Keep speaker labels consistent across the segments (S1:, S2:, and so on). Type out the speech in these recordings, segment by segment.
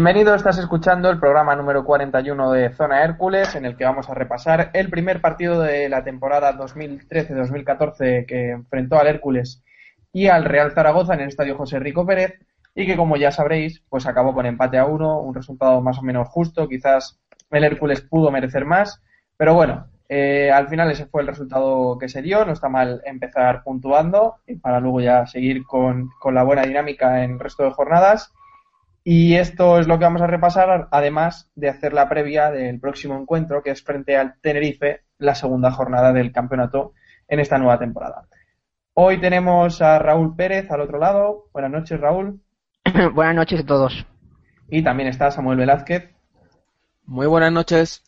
S1: Bienvenido, estás escuchando el programa número 41 de Zona Hércules, en el que vamos a repasar el primer partido de la temporada 2013-2014 que enfrentó al Hércules y al Real Zaragoza en el estadio José Rico Pérez, y que como ya sabréis, pues acabó con empate a uno, un resultado más o menos justo, quizás el Hércules pudo merecer más, pero bueno, eh, al final ese fue el resultado que se dio, no está mal empezar puntuando y para luego ya seguir con, con la buena dinámica en el resto de jornadas. Y esto es lo que vamos a repasar, además de hacer la previa del próximo encuentro, que es frente al Tenerife, la segunda jornada del campeonato en esta nueva temporada. Hoy tenemos a Raúl Pérez al otro lado. Buenas noches, Raúl.
S2: buenas noches a todos.
S1: Y también está Samuel Velázquez.
S3: Muy buenas noches.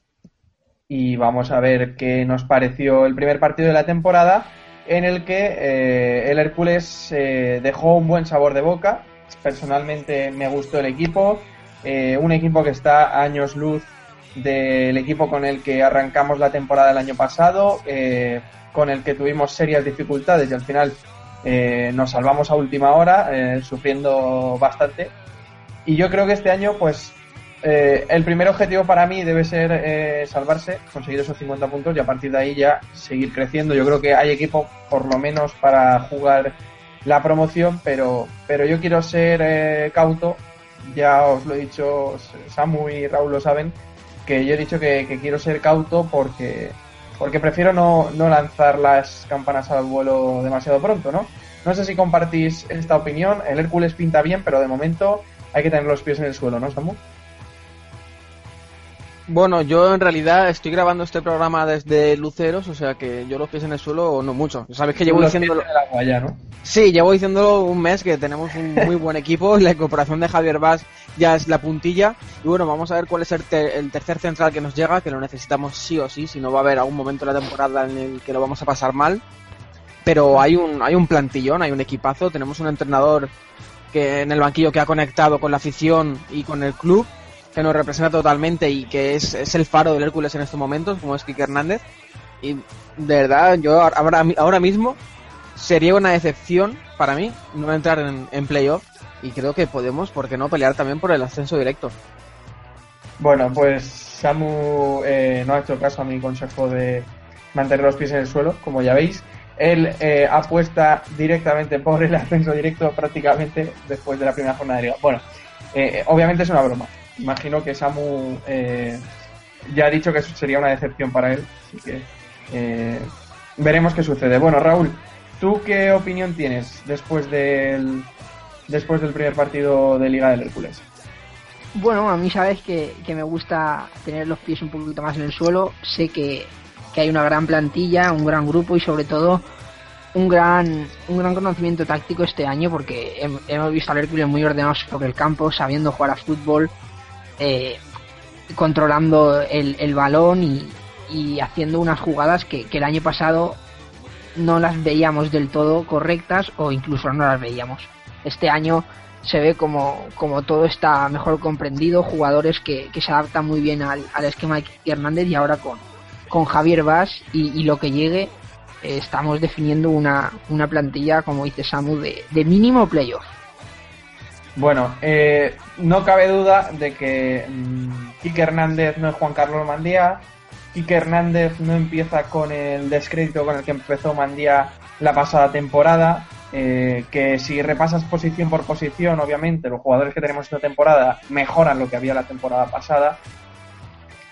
S1: Y vamos a ver qué nos pareció el primer partido de la temporada, en el que eh, el Hércules eh, dejó un buen sabor de boca, Personalmente me gustó el equipo, eh, un equipo que está a años luz del equipo con el que arrancamos la temporada el año pasado, eh, con el que tuvimos serias dificultades y al final eh, nos salvamos a última hora, sufriendo bastante. Y yo creo que este año, pues, el primer objetivo para mí debe ser salvarse, conseguir esos 50 puntos y a partir de ahí ya seguir creciendo. Yo creo que hay equipo, por lo menos, para jugar la promoción, pero, pero yo quiero ser eh, cauto, ya os lo he dicho, Samu y Raúl lo saben, que yo he dicho que, quiero ser cauto porque, porque prefiero no, no, lanzar las campanas al vuelo demasiado pronto, ¿no? No sé si compartís esta opinión, el Hércules pinta bien, pero de momento hay que tener los pies en el suelo, ¿no, Samu?
S3: Bueno, yo en realidad estoy grabando este programa desde Luceros, o sea que yo los pies en el suelo no mucho. Sabes que llevo diciéndolo.
S1: ¿no?
S3: Sí, llevo diciéndolo un mes que tenemos un muy buen equipo. La incorporación de Javier Vaz ya es la puntilla. Y bueno, vamos a ver cuál es el, tercer central que nos llega, que lo necesitamos sí o sí, si no va a haber algún momento de la temporada en el que lo vamos a pasar mal. Pero hay un, hay un plantillón, hay un equipazo. Tenemos un entrenador que en el banquillo que ha conectado con la afición y con el club que nos representa totalmente y que es, es el faro del Hércules en estos momentos, como es Kike Hernández. Y de verdad, yo ahora, ahora mismo sería una decepción para mí no entrar en, en playoff y creo que podemos, ¿por qué no?, pelear también por el ascenso directo.
S1: Bueno, pues Samu eh, no ha hecho caso a mi consejo de mantener los pies en el suelo, como ya veis. Él eh, apuesta directamente por el ascenso directo prácticamente después de la primera jornada de liga. Bueno, eh, obviamente es una broma imagino que Samu eh, ya ha dicho que eso sería una decepción para él, así que eh, veremos qué sucede. Bueno, Raúl, ¿tú qué opinión tienes después del, después del primer partido de Liga del Hércules?
S2: Bueno, a mí sabes que, me gusta tener los pies un poquito más en el suelo. Sé que, que hay una gran plantilla, un gran grupo y sobre todo un gran, un gran conocimiento táctico este año porque hemos visto al Hércules muy ordenado sobre el campo, sabiendo jugar a fútbol, eh, controlando el, balón y, haciendo unas jugadas que, el año pasado no las veíamos del todo correctas o incluso no las veíamos. Este año se ve como, como todo está mejor comprendido, jugadores que, se adaptan muy bien al, esquema de Kiki Hernández y ahora con, con Javier Vaz y, lo que llegue eh, estamos definiendo una, una plantilla, como dice Samu, de mínimo playoff.
S1: Bueno, eh, no cabe duda de que mmm, Hernández no es Juan Carlos Mandía. Quique Hernández no empieza con el descrédito con el que empezó Mandía la pasada temporada. Eh, que si repasas posición por posición, obviamente los jugadores que tenemos esta temporada mejoran lo que había la temporada pasada.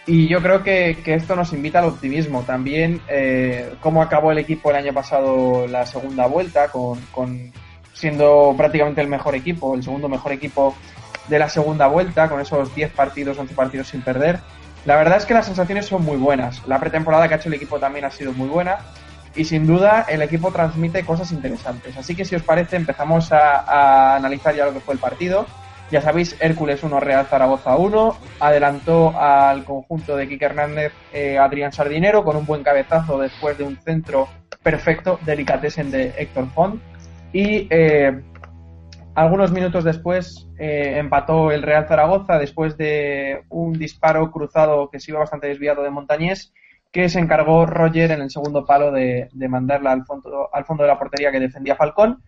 S1: Y yo creo que, que esto nos invita al optimismo. También eh, cómo acabó el equipo el año pasado la segunda vuelta, con, con siendo prácticamente el mejor equipo, el segundo mejor equipo de la segunda vuelta, con esos 10 partidos, 11 partidos sin perder. La verdad es que las sensaciones son muy buenas. La pretemporada que ha hecho el equipo también ha sido muy buena. Y sin duda el equipo transmite cosas interesantes. Así que si os parece empezamos a, analizar ya lo que fue el partido. Ya sabéis, Hércules 1, Real Zaragoza 1. Adelantó al conjunto de Quique Hernández eh, Adrián Sardinero con un buen cabezazo después de un centro perfecto, delicatessen de Héctor Font. Y eh, algunos minutos después eh, empató el Real Zaragoza después de un disparo cruzado que se iba bastante desviado de Montañés, que se encargó Roger en el segundo palo de, mandarla al fondo, al fondo de la portería que defendía Falcón.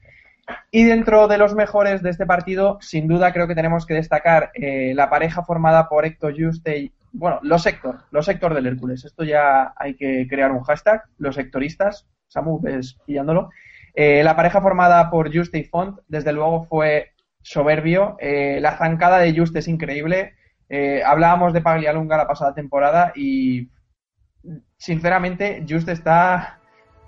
S1: Y dentro de los mejores de este partido, sin duda creo que tenemos que destacar eh, la pareja formada por Héctor Juste y, bueno, los Héctor, los Héctor del Hércules. Esto ya hay que crear un hashtag, los sectoristas. Samu, ves pillándolo. Eh, la pareja formada por Juste y Font, desde luego, fue soberbio. Eh, la zancada de Juste es increíble. Eh, hablábamos de Paglialunga la pasada temporada y, sinceramente, Juste está.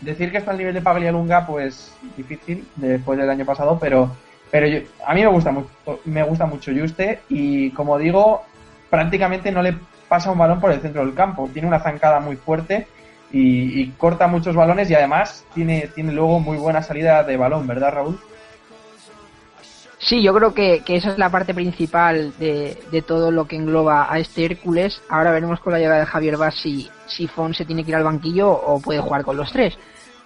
S1: Decir que está al nivel de Paglialunga, pues difícil después del año pasado, pero, pero yo, a mí me gusta, mucho, me gusta mucho Juste y, como digo, prácticamente no le pasa un balón por el centro del campo. Tiene una zancada muy fuerte y, corta muchos balones y además tiene, tiene luego muy buena salida de balón, ¿verdad, Raúl?
S2: Sí, yo creo que, que esa es la parte principal de, de, todo lo que engloba a este Hércules. Ahora veremos con la llegada de Javier Vaz si, si Fon se tiene que ir al banquillo o puede jugar con los tres.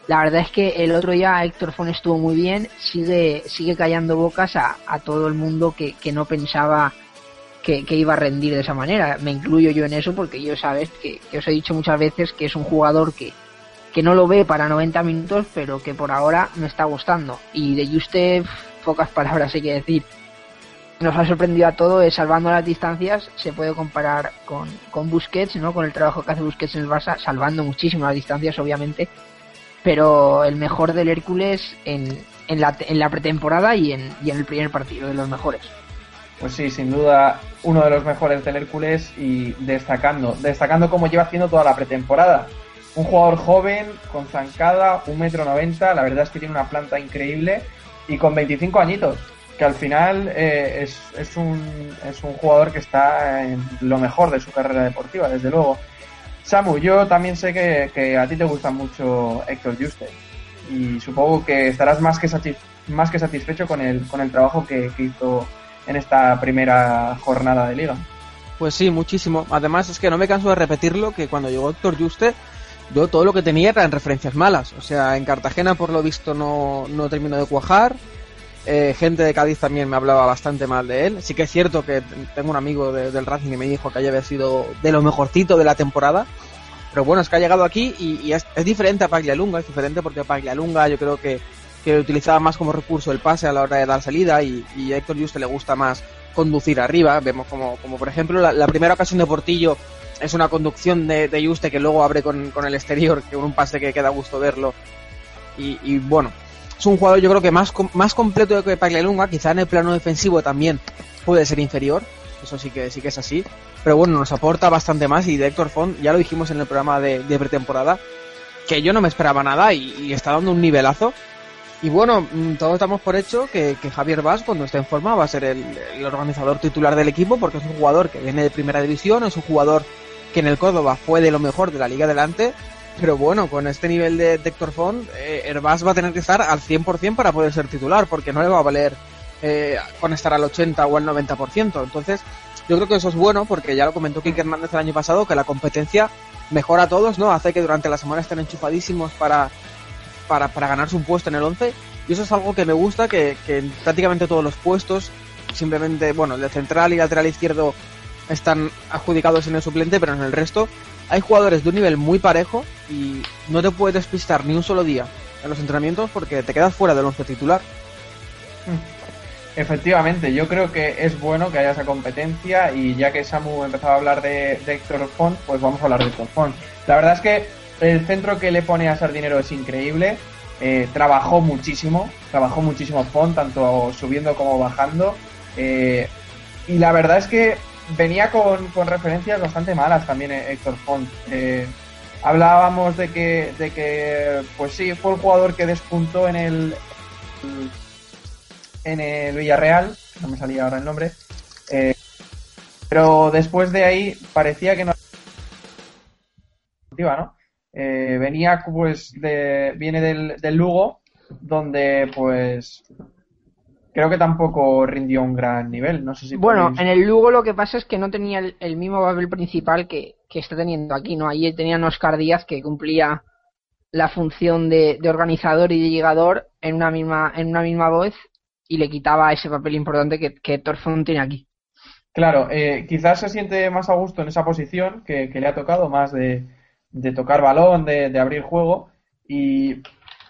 S2: La verdad es que el otro día Héctor Fon estuvo muy bien, sigue, sigue callando bocas a, a todo el mundo que, que no pensaba que, iba a rendir de esa manera. Me incluyo yo en eso porque yo sabes que, os he dicho muchas veces que es un jugador que, que no lo ve para 90 minutos, pero que por ahora me está gustando. Y de Juste, pocas palabras hay que decir. Nos ha sorprendido a todos, es salvando las distancias, se puede comparar con, con Busquets, ¿no? Con el trabajo que hace Busquets en el Barça, salvando muchísimo las distancias, obviamente. Pero el mejor del Hércules en, en, la, en la pretemporada y en, y en el primer partido, de los mejores.
S1: Pues sí, sin duda uno de los mejores del Hércules y destacando, destacando como lleva haciendo toda la pretemporada. Un jugador joven, con zancada, un metro noventa, la verdad es que tiene una planta increíble y con 25 añitos, que al final eh, es, es, un, es un jugador que está en lo mejor de su carrera deportiva, desde luego. Samu, yo también sé que, que a ti te gusta mucho Héctor Juste y supongo que estarás más que, más que satisfecho con el, con el trabajo que hizo en esta primera jornada de liga.
S3: Pues sí, muchísimo. Además es que no me canso de repetirlo que cuando llegó Héctor Juste yo todo lo que tenía eran referencias malas. O sea, en Cartagena por lo visto no, no terminó de cuajar. Eh, gente de Cádiz también me hablaba bastante mal de él. Sí que es cierto que tengo un amigo de, del Racing que me dijo que haya sido de lo mejorcito de la temporada. Pero bueno, es que ha llegado aquí y, y es, es, diferente a Paglialunga, es diferente porque Paglialunga yo creo que, que utilizaba más como recurso el pase a la hora de dar salida y, y a Héctor Juste le gusta más conducir arriba. Vemos como, como por ejemplo la, primera ocasión de Portillo es una conducción de, de Juste que luego abre con, con, el exterior, que un pase que queda gusto verlo. Y, y, bueno, es un jugador yo creo que más, más completo que Paglialunga, quizá en el plano defensivo también puede ser inferior, eso sí que sí que es así, pero bueno, nos aporta bastante más y de Héctor Font, ya lo dijimos en el programa de, pretemporada, que yo no me esperaba nada y, está dando un nivelazo. Y bueno, todos estamos por hecho que, que Javier Vaz, cuando esté en forma, va a ser el, organizador titular del equipo, porque es un jugador que viene de primera división, es un jugador que en el Córdoba fue de lo mejor de la liga adelante, pero bueno, con este nivel de, Héctor Font, eh, va a tener que estar al 100% para poder ser titular, porque no le va a valer eh, con estar al 80 o al 90%. Entonces, yo creo que eso es bueno, porque ya lo comentó Kike Hernández el año pasado, que la competencia mejora a todos, ¿no? Hace que durante la semana estén enchufadísimos para, para, para ganarse un puesto en el 11. Y eso es algo que me gusta, que, que en prácticamente todos los puestos, simplemente, bueno, el de central y lateral izquierdo están adjudicados en el suplente, pero en el resto hay jugadores de un nivel muy parejo y no te puedes despistar ni un solo día en los entrenamientos porque te quedas fuera del once titular.
S1: Efectivamente, yo creo que es bueno que haya esa competencia y ya que Samu empezaba a hablar de, de Héctor Font, pues vamos a hablar de Héctor Font. La verdad es que el centro que le pone a Sardinero es increíble, eh, trabajó muchísimo, trabajó muchísimo Font, tanto subiendo como bajando, eh, y la verdad es que venía con, con referencias bastante malas también eh, Héctor Font. Hablábamos de que, de que, pues sí, fue el jugador que despuntó en el, en el Villarreal, no me salía ahora el nombre, pero después de ahí parecía que no ¿no? Eh, venía pues de, viene del, del Lugo, donde pues creo que tampoco rindió un gran nivel. No sé si
S2: Bueno,
S1: podéis-
S2: en el Lugo lo que pasa es que no tenía el, el mismo papel principal que, que está teniendo aquí, ¿no? Allí tenían Oscar Díaz que cumplía la función de, de organizador y de llegador en una misma, en una misma voz y le quitaba ese papel importante que, que Héctor Font tiene aquí.
S1: Claro, eh, quizás se siente más a gusto en esa posición que, que le ha tocado, más de, de tocar balón, de, de abrir juego, y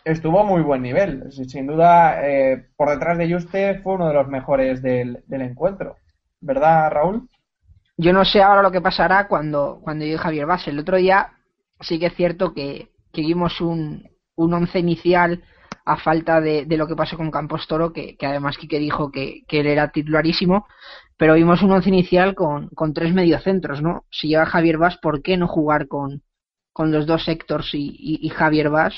S1: estuvo muy buen nivel. Sin sin duda, eh, por detrás de Juste fue uno de los mejores del, del encuentro. ¿Verdad, Raúl?
S2: Yo no sé ahora lo que pasará cuando, cuando llegue Javier Vaz. El otro día sí que es cierto que, que vimos un, un once inicial a falta de, de lo que pasó con Campos Toro, que, que además Quique dijo que, que él era titularísimo, pero vimos un once inicial con, con tres mediocentros, ¿no? Si llega Javier Vaz, ¿por qué no jugar con, con los dos Héctors y, y, y Javier Vaz?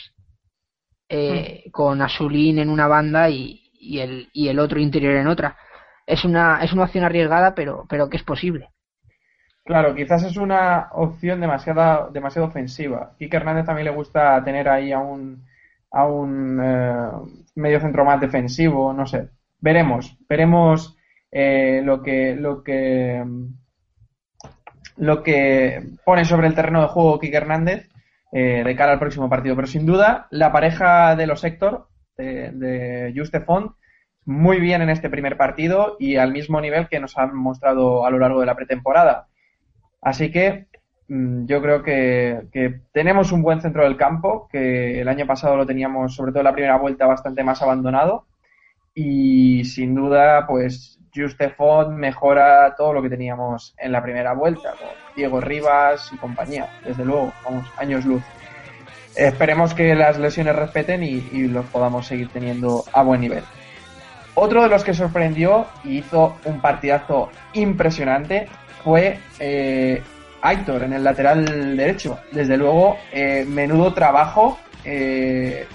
S2: eh, con Azulín en una banda y, y, el, y el otro interior en otra. Es una, es una opción arriesgada, pero, pero que es posible.
S1: Claro, quizás es una opción demasiada, demasiado ofensiva. Quique Hernández también le gusta tener ahí a un, a un eh, medio centro más defensivo, no sé. Veremos, veremos eh, lo que, lo que, lo que pone sobre el terreno de juego Quique Hernández eh, de cara al próximo partido. Pero sin duda, la pareja de los Héctor, de, de Juste Font, muy bien en este primer partido y al mismo nivel que nos han mostrado a lo largo de la pretemporada. Así que mm, yo creo que, que tenemos un buen centro del campo, que el año pasado lo teníamos, sobre todo en la primera vuelta, bastante más abandonado. Y sin duda, pues Juste Font mejora todo lo que teníamos en la primera vuelta, con Diego Rivas y compañía, desde luego, vamos, años luz. Esperemos que las lesiones respeten y, y los podamos seguir teniendo a buen nivel. Otro de los que sorprendió y hizo un partidazo impresionante fue eh, Aitor en el lateral derecho. Desde luego, eh, menudo trabajo. eh,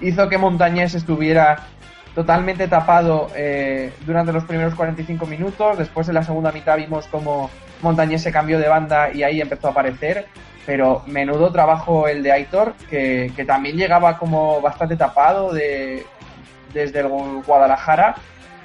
S1: hizo que Montañés estuviera totalmente tapado eh, durante los primeros 45 minutos. Después en la segunda mitad vimos como Montañés se cambió de banda y ahí empezó a aparecer. Pero menudo trabajo el de Aitor, que, que también llegaba como bastante tapado de, desde el Guadalajara.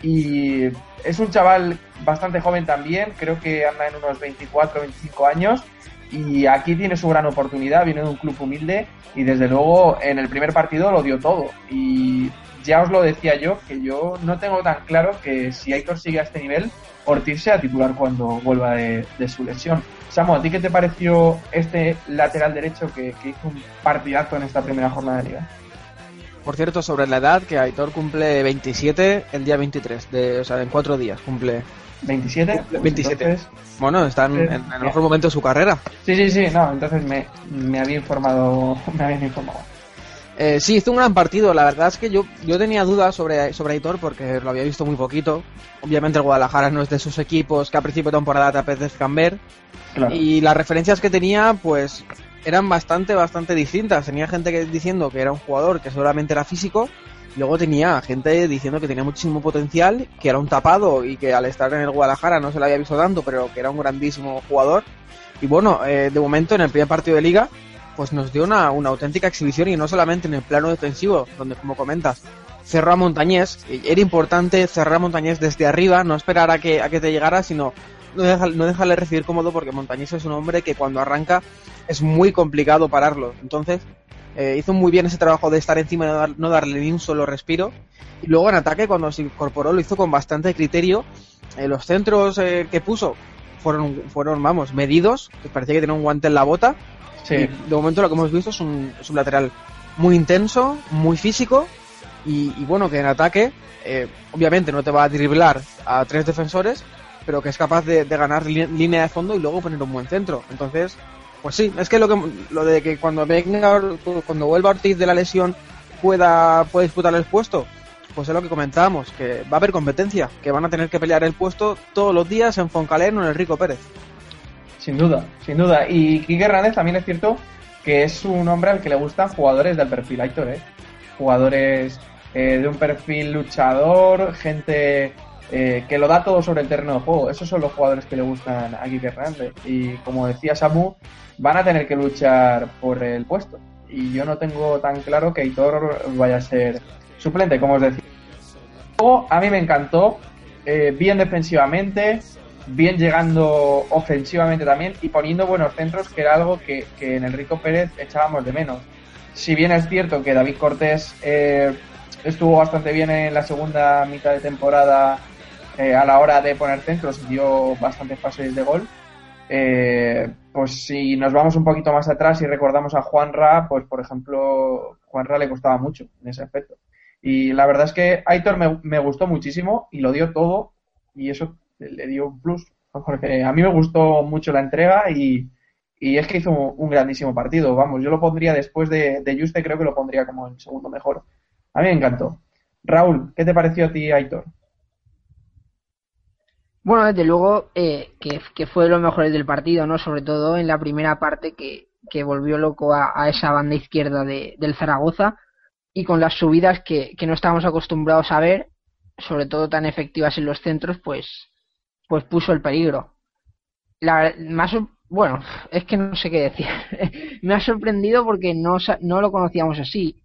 S1: Y es un chaval bastante joven también, creo que anda en unos 24 25 años. Y aquí tiene su gran oportunidad, viene de un club humilde y desde luego en el primer partido lo dio todo. Y ya os lo decía yo, que yo no tengo tan claro que si Aitor sigue a este nivel, Ortiz sea titular cuando vuelva de, de su lesión. Samu, ¿a ti qué te pareció este lateral derecho que, que hizo un partidazo en esta primera jornada de liga?
S3: Por cierto, sobre la edad, que Aitor cumple 27 el día 23, de, o sea, en cuatro días cumple.
S1: ¿27? Pues
S3: 27.
S1: entonces-
S3: Bueno, está en,
S1: Sí.
S3: en el mejor momento de su carrera.
S1: Sí, sí, sí, no, entonces me, me había informado, me habían informado.
S3: Eh, sí, hizo un gran partido. La verdad es que yo, yo tenía dudas sobre, sobre Aitor porque lo había visto muy poquito. Obviamente el Guadalajara no es de esos equipos que a principio de temporada te apetezcan ver.
S1: Claro.
S3: Y las referencias que tenía, pues, eran bastante, bastante distintas. Tenía gente que, diciendo que era un jugador que seguramente era físico. Luego tenía gente diciendo que tenía muchísimo potencial, que era un tapado y que al estar en el Guadalajara no se le había visto tanto, pero que era un grandísimo jugador. Y bueno, eh, de momento en el primer partido de liga, pues nos dio una, una auténtica exhibición y no solamente en el plano defensivo, donde como comentas, cerró a Montañés. Era importante cerrar a Montañés desde arriba, no esperar a que, a que te llegara, sino no, dejar, no dejarle recibir cómodo porque Montañés es un hombre que cuando arranca es muy complicado pararlo. Entonces, Eh, hizo muy bien ese trabajo de estar encima y no, no, darle ni un solo respiro. Y luego en ataque, cuando se incorporó, lo hizo con bastante criterio. Eh, los centros eh, que puso fueron, fueron, vamos, medidos, que parecía que tenía un guante en la bota.
S1: Sí.
S3: De momento lo que hemos visto es un, es un lateral muy intenso, muy físico y, bueno, que en ataque eh, obviamente no te va a driblar a tres defensores, pero que es capaz de, ganar línea de fondo y luego poner un buen centro. Entonces, pues sí, es que lo, que, lo de que cuando venga, cuando vuelva Ortiz de la lesión pueda, pueda disputar el puesto, pues es lo que comentábamos, que va a haber competencia, que van a tener que pelear el puesto todos los días en Foncalén o en el Rico Pérez.
S1: Sin duda, sin duda. Y Quique Hernández también es cierto que es un hombre al que le gustan jugadores del perfil Aitor, ¿eh? Jugadores eh, de un perfil luchador, gente eh, que lo da todo sobre el terreno de juego. Esos son los jugadores que le gustan a Quique Hernández. Y como decía Samu, van a tener que luchar por el puesto. Y yo no tengo tan claro que Aitor vaya a ser suplente, como os decía. A mí me encantó, eh, bien defensivamente, bien llegando ofensivamente también y poniendo buenos centros, que era algo que, que en Enrico Pérez echábamos de menos. Si bien es cierto que David Cortés eh, estuvo bastante bien en la segunda mitad de temporada eh, a la hora de poner centros dio bastantes pases de gol, eh, pues si nos vamos un poquito más atrás y recordamos a Juanra, pues por ejemplo, Juanra le costaba mucho en ese aspecto. Y la verdad es que Aitor me, me gustó muchísimo y lo dio todo y eso le dio un plus, porque a mí me gustó mucho la entrega y, y es que hizo un grandísimo partido. Vamos, yo lo pondría después de, de Juste, creo que lo pondría como el segundo mejor. A mí me encantó. Raúl, ¿qué te pareció a ti, Aitor?
S2: Bueno, desde luego eh, que, que, fue de los mejores del partido, ¿no? Sobre todo en la primera parte que, que volvió loco a, a, esa banda izquierda de, del Zaragoza y con las subidas que, que no estábamos acostumbrados a ver, sobre todo tan efectivas en los centros, pues pues puso el peligro. La, más, bueno, es que no sé qué decir. Me ha sorprendido porque no, no lo conocíamos así.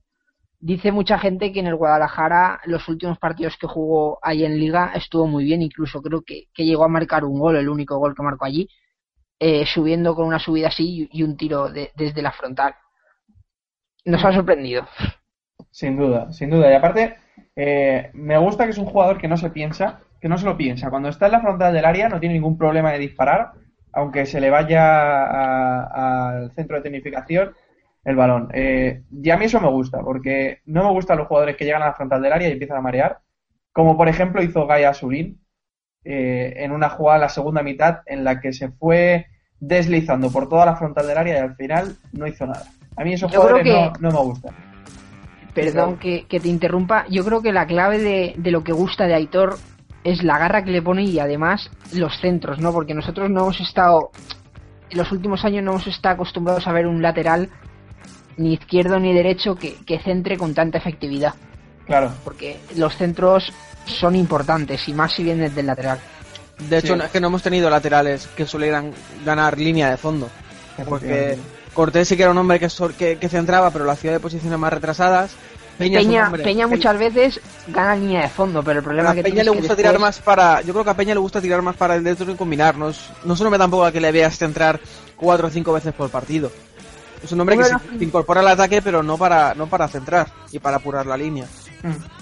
S2: Dice mucha gente que en el Guadalajara los últimos partidos que jugó ahí en Liga estuvo muy bien, incluso creo que, que llegó a marcar un gol, el único gol que marcó allí, eh, subiendo con una subida así y un tiro de, desde la frontal. Nos ha sorprendido.
S1: Sin duda, sin duda. Y aparte, eh, me gusta que es un jugador que no se piensa, que no se lo piensa. Cuando está en la frontal del área no tiene ningún problema de disparar, aunque se le vaya al centro de tecnificación el balón. Eh, y a mí eso me gusta, porque no me gustan los jugadores que llegan a la frontal del área y empiezan a marear, como por ejemplo hizo Gaia Sulín eh, en una jugada la segunda mitad en la que se fue deslizando por toda la frontal del área y al final no hizo nada. A mí esos
S2: Yo
S1: jugadores
S2: que...
S1: no, no me gustan.
S2: Perdón que, que, te interrumpa. Yo creo que la clave de, de, lo que gusta de Aitor es la garra que le pone y además los centros, ¿no? Porque nosotros no hemos estado. En los últimos años no hemos estado acostumbrados a ver un lateral ni izquierdo ni derecho que, que centre con tanta efectividad.
S1: Claro.
S2: Porque los centros son importantes y más si vienen del lateral.
S3: De hecho, sí. es que no hemos tenido laterales que solieran ganar línea de fondo. Porque Cortés sí que era un hombre que, que, que centraba, pero lo hacía de posiciones más retrasadas.
S2: Peña, Peña, Peña muchas veces gana línea de fondo, pero el problema
S3: a
S2: que
S3: Peña le gusta
S2: que
S3: tirar más para. Yo creo que a Peña le gusta tirar más para el dentro y combinar. No es, no es un hombre tampoco a que le veas centrar cuatro o cinco veces por partido. Es un hombre que se, incorpora al ataque, pero no para, no para centrar y para apurar la línea.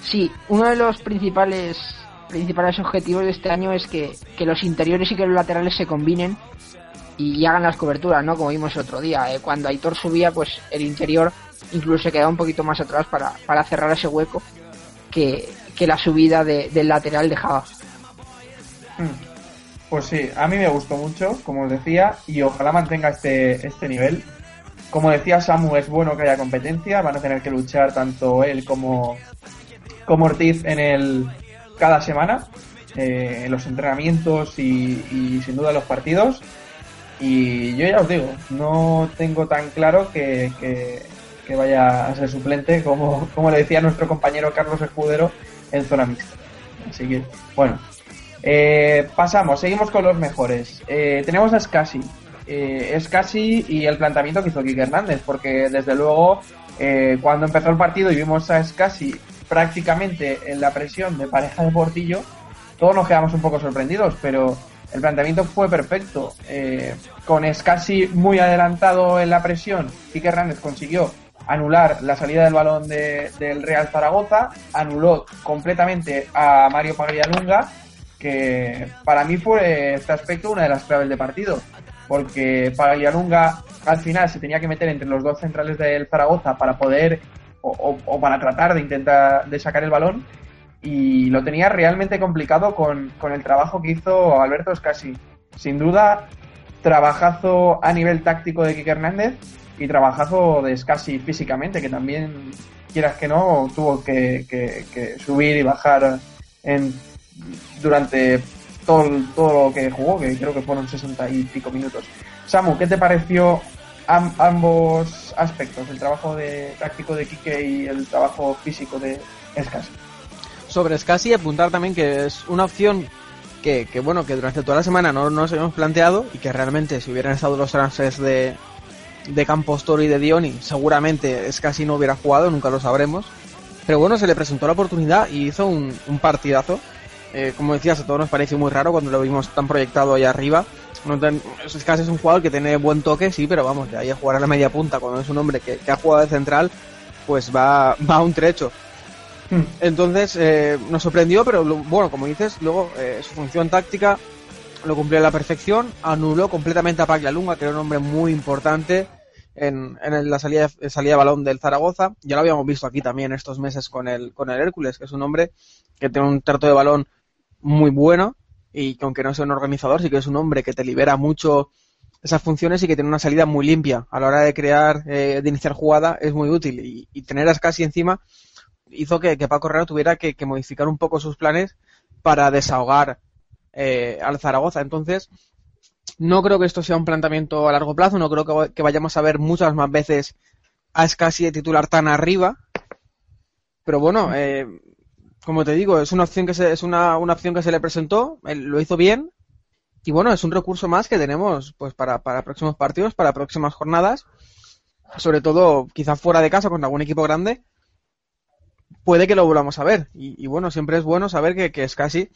S2: Sí, uno de los principales principales objetivos de este año es que, que los interiores y que los laterales se combinen y hagan las coberturas, ¿no? Como vimos el otro día. Eh, cuando Aitor subía, pues el interior incluso se quedaba un poquito más atrás para, para cerrar ese hueco que, que la subida de, del lateral dejaba.
S1: Pues sí, a mí me gustó mucho, como os decía, y ojalá mantenga este, este nivel. Como decía Samu, es bueno que haya competencia, van a tener que luchar tanto él como, como Ortiz en el cada semana, eh, en los entrenamientos y, y sin duda los partidos. Y yo ya os digo, no tengo tan claro que, que, vaya a ser suplente como, como le decía nuestro compañero Carlos Escudero en zona mixta. Así que, bueno. Eh, pasamos, seguimos con los mejores. Eh, tenemos a Scassi. Eh, Scassi y el planteamiento que hizo Kike Hernández, porque desde luego eh, cuando empezó el partido y vimos a Scassi prácticamente en la presión de pareja de Portillo, todos nos quedamos un poco sorprendidos, pero el planteamiento fue perfecto. Eh, con Scassi muy adelantado en la presión, Kike Hernández consiguió anular la salida del balón del Real Zaragoza, anuló completamente a Mario Paglialunga, que para mí fue este aspecto una de las claves del partido, porque Paglialunga al final se tenía que meter entre los dos centrales del Zaragoza para poder o, para tratar de intentar de sacar el balón y lo tenía realmente complicado con, con el trabajo que hizo Alberto Scassi. Sin duda, trabajazo a nivel táctico de Kike Hernández y trabajazo de Scassi físicamente, que también, quieras que no, tuvo que, subir y bajar en, durante todo, todo lo que jugó, que creo que fueron sesenta y pico minutos. Samu, ¿qué te pareció ambos aspectos, el trabajo de táctico de Kike y el trabajo físico de Scassi?
S3: Sobre Scassi, apuntar también que es una opción que, bueno, que durante toda la semana no nos habíamos planteado y que realmente si hubieran estado los transfers de, de Campos Toro y de Dioni, seguramente es casi no hubiera jugado, nunca lo sabremos. Pero bueno, se le presentó la oportunidad y hizo un, partidazo. Eh, como decías, a todos nos pareció muy raro cuando lo vimos tan proyectado ahí arriba. No es un jugador que tiene buen toque, sí, pero vamos, de ahí a jugar a la media punta, cuando es un hombre que, ha jugado de central, pues va, va a un trecho. Hmm. Entonces, eh, nos sorprendió, pero bueno, como dices, luego eh, su función táctica lo cumplió a la perfección, anuló completamente a Paglia Lunga, que era un hombre muy importante en, en la salida, salida de balón del Zaragoza. Ya lo habíamos visto aquí también estos meses con el, con el Hércules, que es un hombre que tiene un trato de balón muy bueno y que aunque no sea un organizador, sí que es un hombre que te libera mucho esas funciones y que tiene una salida muy limpia. A la hora de crear, eh, de iniciar jugada, es muy útil. Y, y tener encima hizo que, que Paco Herrera tuviera que, modificar un poco sus planes para desahogar eh, al Zaragoza. Entonces, no creo que esto sea un planteamiento a largo plazo, no creo que, vayamos a ver muchas más veces a Escasi de titular tan arriba. Pero bueno, eh, como te digo, es una opción que se, es una, opción que se le presentó, él lo hizo bien. Y bueno, es un recurso más que tenemos pues para, para próximos partidos, para próximas jornadas. Sobre todo, quizás fuera de casa con algún equipo grande. Puede que lo volvamos a ver. Y, bueno, siempre es bueno saber que, que Scassi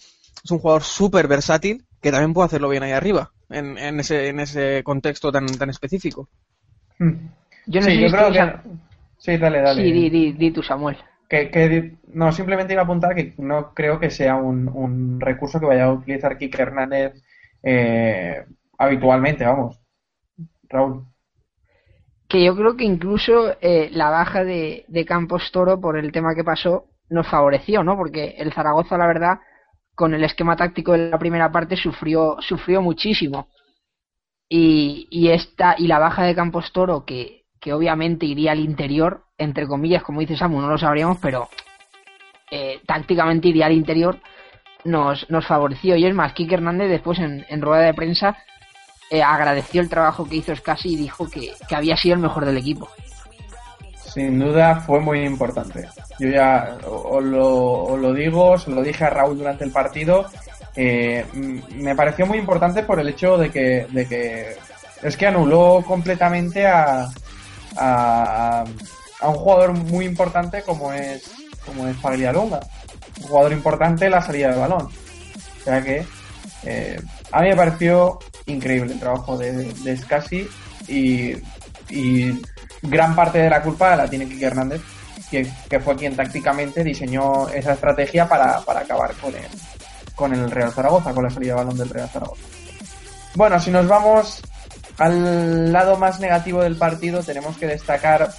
S3: es un jugador súper versátil que también puede hacerlo bien ahí arriba, en, en, ese, en ese contexto tan, tan específico.
S1: Hmm. Yo no sí, yo creo que... Sí, dale, dale.
S2: Sí, di, di, di tú, Samuel.
S1: Que, que, no, simplemente iba a apuntar que no creo que sea un, un recurso que vaya a utilizar Kike Hernández eh, habitualmente, vamos. Raúl.
S2: Que yo creo que incluso eh, la baja de, Campos Toro por el tema que pasó nos favoreció, ¿no? Porque el Zaragoza, la verdad, con el esquema táctico de la primera parte sufrió, sufrió muchísimo. Y, y, esta, y la baja de Campos Toro, que, que obviamente iría al interior, entre comillas, como dice Samu, no lo sabríamos, pero eh, tácticamente iría al interior, nos, nos favoreció. Y es más, Kike Hernández después en, en rueda de prensa eh, agradeció el trabajo que hizo Scassi y dijo que, que había sido el mejor del equipo
S1: sin duda fue muy importante. Yo ya os lo, digo, se lo dije a Raúl durante el partido. Eh, me pareció muy importante por el hecho de que, de que es que anuló completamente a, a, un jugador muy importante como es como es Paglialonga. Un jugador importante en la salida del balón. O sea que eh, a mí me pareció increíble el trabajo de, de Scassi y, gran parte de la culpa la tiene Kike Hernández, que, fue quien tácticamente diseñó esa estrategia para, acabar con el, con el Real Zaragoza, con la salida de balón del Real Zaragoza. Bueno, si nos vamos al lado más negativo del partido, tenemos que destacar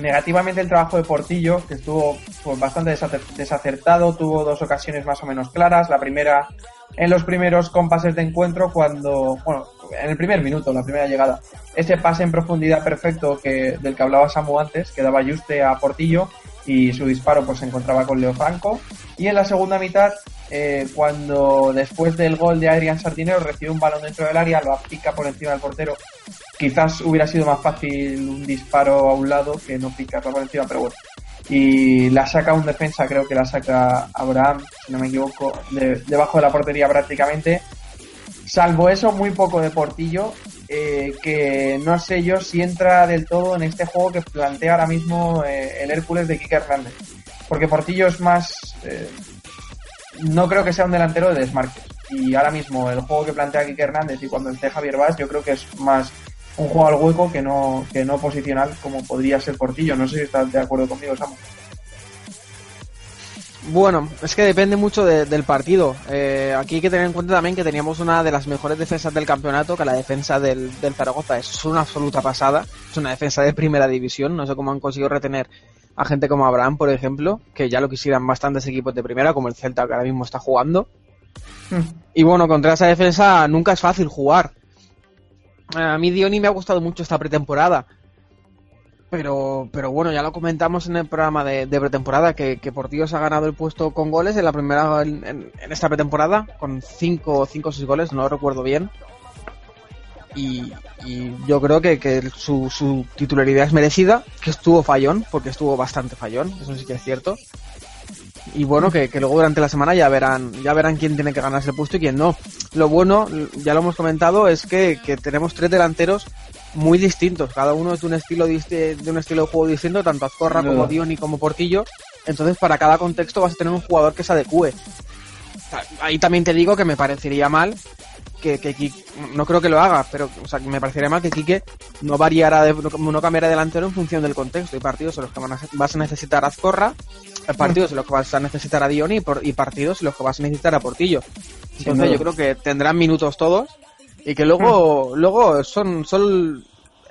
S1: negativamente el trabajo de Portillo, que estuvo pues, bastante desacertado, tuvo dos ocasiones más o menos claras. La primera en los primeros compases de encuentro, cuando, bueno, en el primer minuto, la primera llegada, ese pase en profundidad perfecto que, del que hablaba Samu antes, que daba Juste a Portillo y su disparo pues se encontraba con Leo Franco. Y en la segunda mitad, eh, cuando después del gol de Adrián Sardinero recibe un balón dentro del área, lo pica por encima del portero. Quizás hubiera sido más fácil un disparo a un lado que no picarlo por encima, pero bueno. Y la saca un defensa, creo que la saca Abraham, si no me equivoco, debajo de la portería prácticamente Salvo eso, muy poco de Portillo, eh, que no sé yo si entra del todo en este juego que plantea ahora mismo eh, el Hércules de Kike Hernández. Porque Portillo es más... Eh, no creo que sea un delantero de desmarques. Y ahora mismo el juego que plantea Kike Hernández y cuando esté Javier Vaz, yo creo que es más un juego al hueco que no, que no posicional como podría ser Portillo. No sé si estás de acuerdo conmigo, Samu.
S3: Bueno, es que depende mucho del partido. Eh, aquí hay que tener en cuenta también que teníamos una de las mejores defensas del campeonato, que la defensa del, Zaragoza es una absoluta pasada. Es una defensa de primera división. No sé cómo han conseguido retener a gente como Abraham, por ejemplo, que ya lo quisieran bastantes equipos de primera, como el Celta que ahora mismo está jugando. Hmm. Y bueno, contra esa defensa nunca es fácil jugar. A mí Dioni me ha gustado mucho esta pretemporada. Pero, pero bueno, ya lo comentamos en el programa de, pretemporada que, que Portillos ha ganado el puesto con goles en la primera en, esta pretemporada, con 5 o 6 goles, no recuerdo bien. Y, yo creo que, que su, su, titularidad es merecida, que estuvo fallón, porque estuvo bastante fallón, eso sí que es cierto. Y bueno, que, que luego durante la semana ya verán, ya verán quién tiene que ganarse el puesto y quién no. Lo bueno, ya lo hemos comentado, es que, que tenemos tres delanteros muy distintos. Cada uno es de un estilo de un estilo de juego distinto, tanto Azcorra como Dioni como Portillo. Entonces, para cada contexto vas a tener un jugador que se adecue. Ahí también te digo que me parecería mal que, que no creo que lo haga, pero o sea, me parecería mal que Quique no variara, de, no, cambiara delantero en función del contexto. Hay partidos en los que vas a necesitar a Azcorra, partidos en los que vas a necesitar a Dioni y, partidos en los que vas a necesitar a Portillo. Entonces yo creo que tendrán minutos todos y que luego, luego son, son,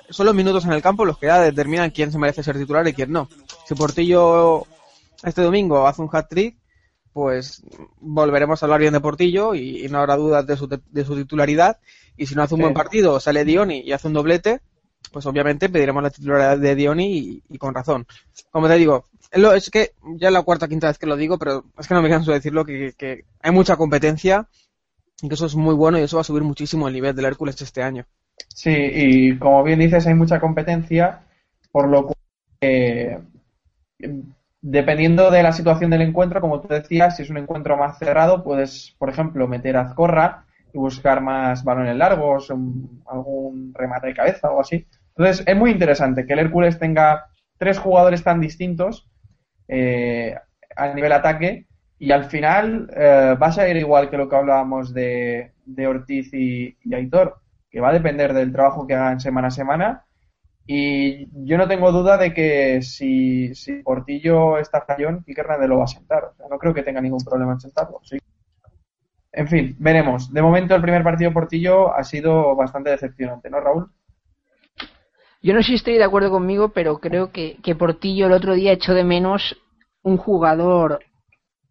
S3: son los minutos en el campo los que ya determinan quién se merece ser titular y quién no. Si Portillo este domingo hace un hat-trick, pues volveremos a hablar bien de Portillo y, no habrá dudas de su, de su titularidad. Y si no hace un buen partido, sale Dioni y hace un doblete, pues obviamente pediremos la titularidad de Dioni y, con razón. Como te digo, es que ya es la cuarta o quinta vez que lo digo, pero es que no me canso de decirlo, que, que hay mucha competencia que eso es muy bueno y eso va a subir muchísimo el nivel del Hércules este año.
S1: Sí, y como bien dices, hay mucha competencia, por lo cual, eh, dependiendo de la situación del encuentro, como tú decías, si es un encuentro más cerrado, puedes, por ejemplo, meter a Azcorra y buscar más balones largos, algún remate de cabeza o así. Entonces, es muy interesante que el Hércules tenga tres jugadores tan distintos eh, a nivel ataque y al final eh, vas a ir igual que lo que hablábamos de, Ortiz y, Aitor, que va a depender del trabajo que hagan semana a semana. Y yo no tengo duda de que si, si Portillo está fallón, Quique Hernández lo va a sentar. No creo que tenga ningún problema en sentarlo. Sí. En fin, veremos. De momento el primer partido Portillo ha sido bastante decepcionante, ¿no, Raúl?
S2: Yo no sé si estoy de acuerdo conmigo, pero creo que, que Portillo el otro día echó de menos un jugador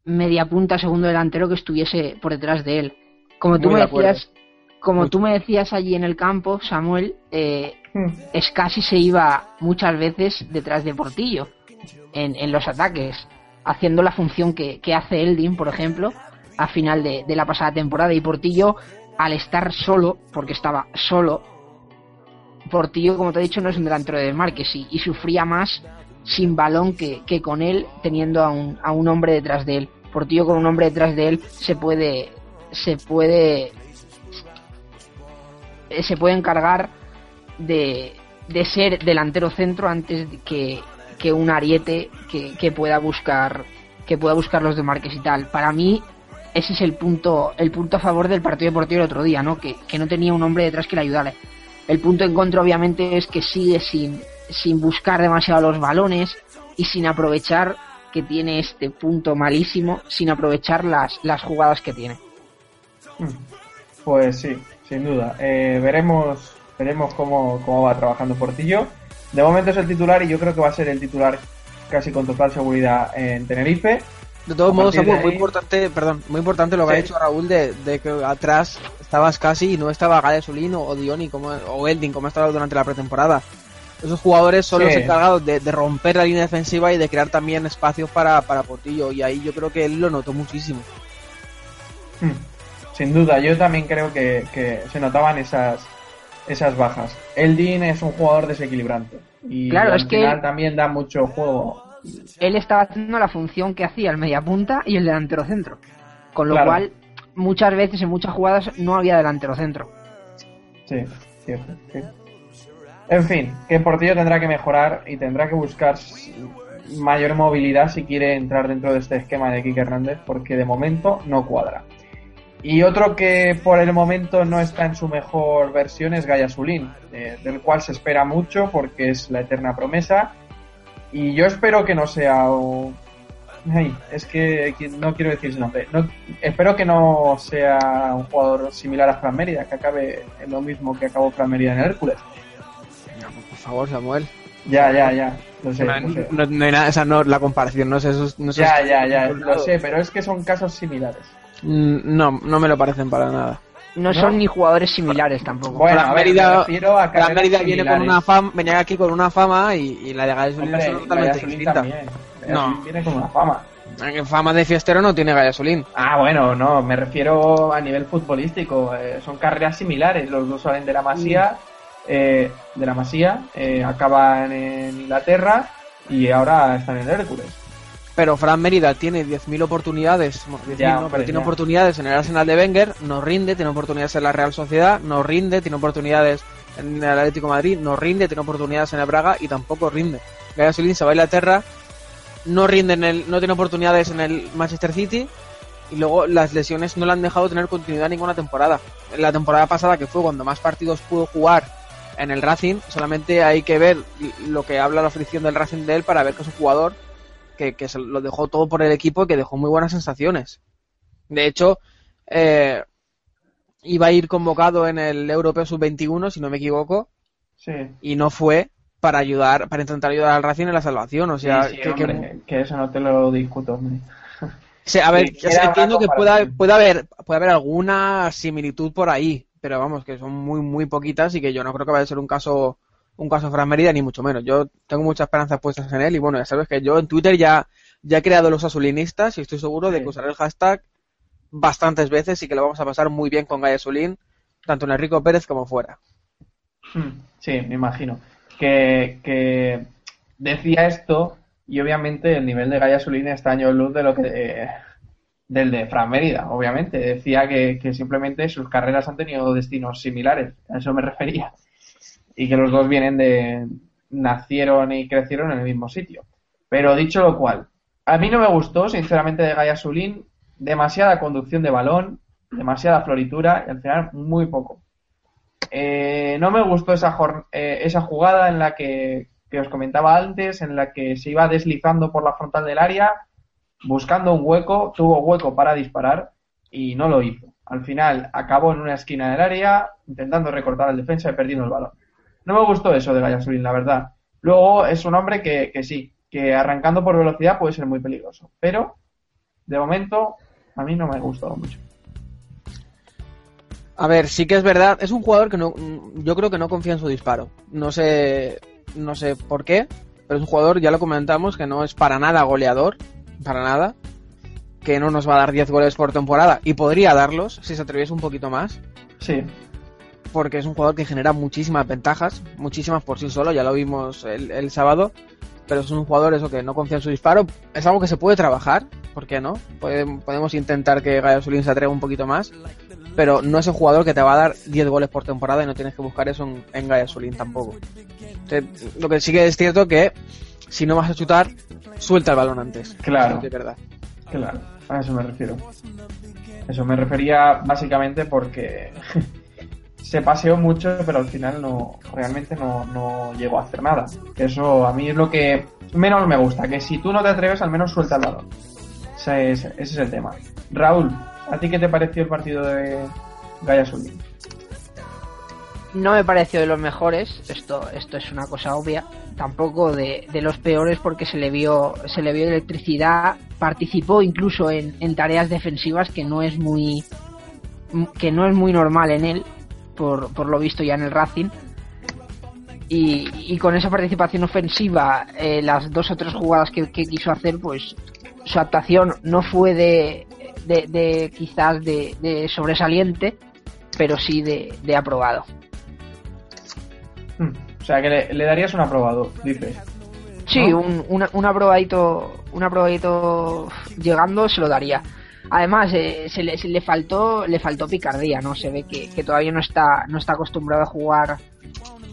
S2: media punta segundo delantero que estuviese por detrás de él. Como tú me decías, como tú me decías allí en el campo, Samuel, eh, hmm. Scassi se iba muchas veces detrás de Portillo en, en los ataques, haciendo la función que, que hace Eldin, por ejemplo, a final de, de, la pasada temporada. Y Portillo, al estar solo, porque estaba solo, Portillo, como te he dicho, no es un delantero de Márquez y, y sufría más sin balón que, que, con él, teniendo a un, a un hombre detrás de él. Portillo con un hombre detrás de él se puede se puede se puede encargar de, de ser delantero centro antes que, que un ariete que, que, pueda buscar que pueda buscar los de Márquez y tal. Para mí ese es el punto el punto a favor del partido deportivo el otro día, ¿no? Que, que no tenía un hombre detrás que le ayudara. El punto en contra obviamente es que sigue sin sin buscar demasiado los balones y sin aprovechar que tiene este punto malísimo sin aprovechar las, las jugadas que tiene.
S1: Hmm. Pues sí, sin duda. Eh, veremos veremos cómo, cómo va trabajando Portillo. De momento es el titular y yo creo que va a ser el titular casi con total seguridad en Tenerife.
S3: De todos modos, muy importante, perdón, muy importante lo que ha dicho Raúl de, que atrás estabas casi y no estaba Gadesolino o Dioni como, o Eldin como ha estado durante la pretemporada esos jugadores son los encargados de, romper la línea defensiva y de crear también espacios para, para Portillo. Y ahí yo creo que él lo notó muchísimo.
S1: Hmm. Sin duda, yo también creo que, se notaban esas, esas bajas. Eldin es un jugador desequilibrante. Y
S2: claro, al es final
S1: que también da mucho juego.
S2: Él estaba haciendo la función que hacía el mediapunta y el delantero centro. Con lo cual, muchas veces en muchas jugadas no había delantero centro.
S1: Sí, cierto. En fin, que Portillo tendrá que mejorar y tendrá que buscar mayor movilidad si quiere entrar dentro de este esquema de Kike Hernández, porque de momento no cuadra. Y otro que por el momento no está en su mejor versión es Gaia Sulín, eh, del cual se espera mucho porque es la eterna promesa. Y yo espero que no sea un... Ay, es que no quiero decir su nombre. No, espero que no sea un jugador similar a Fran Mérida, que acabe en lo mismo que acabó Fran Mérida en Hércules.
S3: Por favor, Samuel.
S1: Ya, ya, ya. Lo sé,
S3: no,
S1: lo sé.
S3: no- no hay nada, esa no, la comparación, no sé, eso, no sé
S1: Ya, ya, ya, lo sé, pero es que son casos similares.
S3: Mm, No, no me lo parecen para nada.
S2: No, son ni jugadores similares tampoco.
S1: Bueno,
S3: Fran
S1: a ver,
S3: Mérida-
S1: me refiero a
S3: Mérida viene con una fama, venía aquí con una fama y, y la de es
S1: y
S3: totalmente No.
S1: Viene con una fama.
S3: Fama de fiestero no tiene Gasolín.
S1: Ah, bueno, no, me refiero a nivel futbolístico. eh, son carreras similares. Los dos salen de la Masía, eh, de la Masía, eh, acaban en Inglaterra y ahora están en Hércules.
S3: Pero Fran Mérida tiene 10.000 oportunidades, bueno, 10.000
S1: Ya,
S3: no,
S1: hombre,
S3: pero tiene
S1: ya.
S3: oportunidades en el Arsenal de Wenger, no rinde, tiene oportunidades en la Real Sociedad, no rinde, tiene oportunidades en el Atlético de Madrid, no rinde, tiene oportunidades en el Braga y tampoco rinde. Gasolín se va a Inglaterra, no rinde en el, no tiene oportunidades en el Manchester City y luego las lesiones no le han dejado tener continuidad ninguna temporada. La temporada pasada, que fue cuando más partidos pudo jugar en el Racing, solamente hay que ver lo que habla la afición del Racing de él para ver que es un jugador que, que se lo dejó todo por el equipo y que dejó muy buenas sensaciones. De hecho, eh, iba a ir convocado en el Europeo Sub-21, si no me equivoco,
S1: Sí.
S3: y no fue para ayudar, para intentar ayudar al Racing en la salvación. O sea,
S1: Sí, sí,
S3: que, que-
S1: hombre, que eso no te lo discuto, hombre.
S3: A ver, o sea, entiendo que pueda, puede haber, puede haber alguna similitud por ahí, pero vamos, que son muy, muy poquitas y que yo no creo que vaya a ser un caso, un caso Fran Mérida, ni mucho menos. Yo tengo muchas esperanzas puestas en él y bueno, ya sabes que yo en Twitter ya, ya he creado los azulinistas y estoy seguro de que usaré el hashtag bastantes veces y que lo vamos a pasar muy bien con Gaia Azulín, tanto en Enrico Pérez como fuera.
S1: Hmm, Sí, me imagino. Que, que decía esto y obviamente el nivel de Gaia Sulín está año luz de lo que eh, del de Fran Mérida, obviamente. Decía que, simplemente sus carreras han tenido destinos similares, a eso me refería. Y que los dos vienen de nacieron y crecieron en el mismo sitio. Pero dicho lo cual, a mí no me gustó, sinceramente, de Gaia Sulín demasiada conducción de balón, demasiada floritura y al final muy poco. Eh, no me gustó esa, eh, esa jugada en la que, que os comentaba antes, en la que se iba deslizando por la frontal del área, buscando un hueco, tuvo hueco para disparar y no lo hizo. Al final acabó en una esquina del área, intentando recortar al defensa y perdiendo el balón. No me gustó eso de Gallasulín, la verdad. Luego es un hombre que, que sí, que arrancando por velocidad puede ser muy peligroso. Pero, de momento, a mí no me ha gustado mucho.
S3: A ver, sí que es verdad, es un jugador que no, yo creo que no confía en su disparo. No sé, no sé por qué, pero es un jugador, ya lo comentamos, que no es para nada goleador, para nada, que no nos va a dar 10 goles por temporada y podría darlos si se atreviese un poquito más,
S1: Sí,
S3: porque es un jugador que genera muchísimas ventajas, muchísimas por sí solo, ya lo vimos el, el sábado, pero es un jugador eso que no confía en su disparo, es algo que se puede trabajar, ¿por qué no? Podem- podemos intentar que Gaiosulín se atreva un poquito más, pero no es el jugador que te va a dar 10 goles por temporada y no tienes que buscar eso en, en Gaiosulín tampoco. Entonces, lo que sí que es cierto que si no vas a chutar, suelta el balón antes.
S1: Claro.
S3: Es verdad.
S1: Claro, a eso me refiero. Eso me refería básicamente porque se paseó mucho, pero al final no realmente no, no llegó a hacer nada. Que Eso a mí es lo que menos me gusta, que si tú no te atreves, al menos suelta el balón. Ese es, ese es el tema. Raúl, ¿a ti qué te pareció el partido de Gaia Sully?
S2: No me pareció de los mejores, esto, esto es una cosa obvia, tampoco de, de los peores porque se le vio, se le vio electricidad, participó incluso en, en tareas defensivas que no es muy que no es muy normal en él, por, por lo visto ya en el Racing. Y, y con esa participación ofensiva, eh, las dos o tres jugadas que, quiso hacer, pues su actuación no fue de, de, de quizás de, de sobresaliente, pero sí de, aprobado.
S1: Hmm, sea, que le, le darías un aprobado, dices.
S2: Sí,
S1: ¿no?
S2: un, una- un aprobadito, un aprobadito llegando se lo daría. Además, eh, se, le, se le faltó, le faltó picardía, ¿no? Se ve que, que todavía no está, no está acostumbrado a jugar,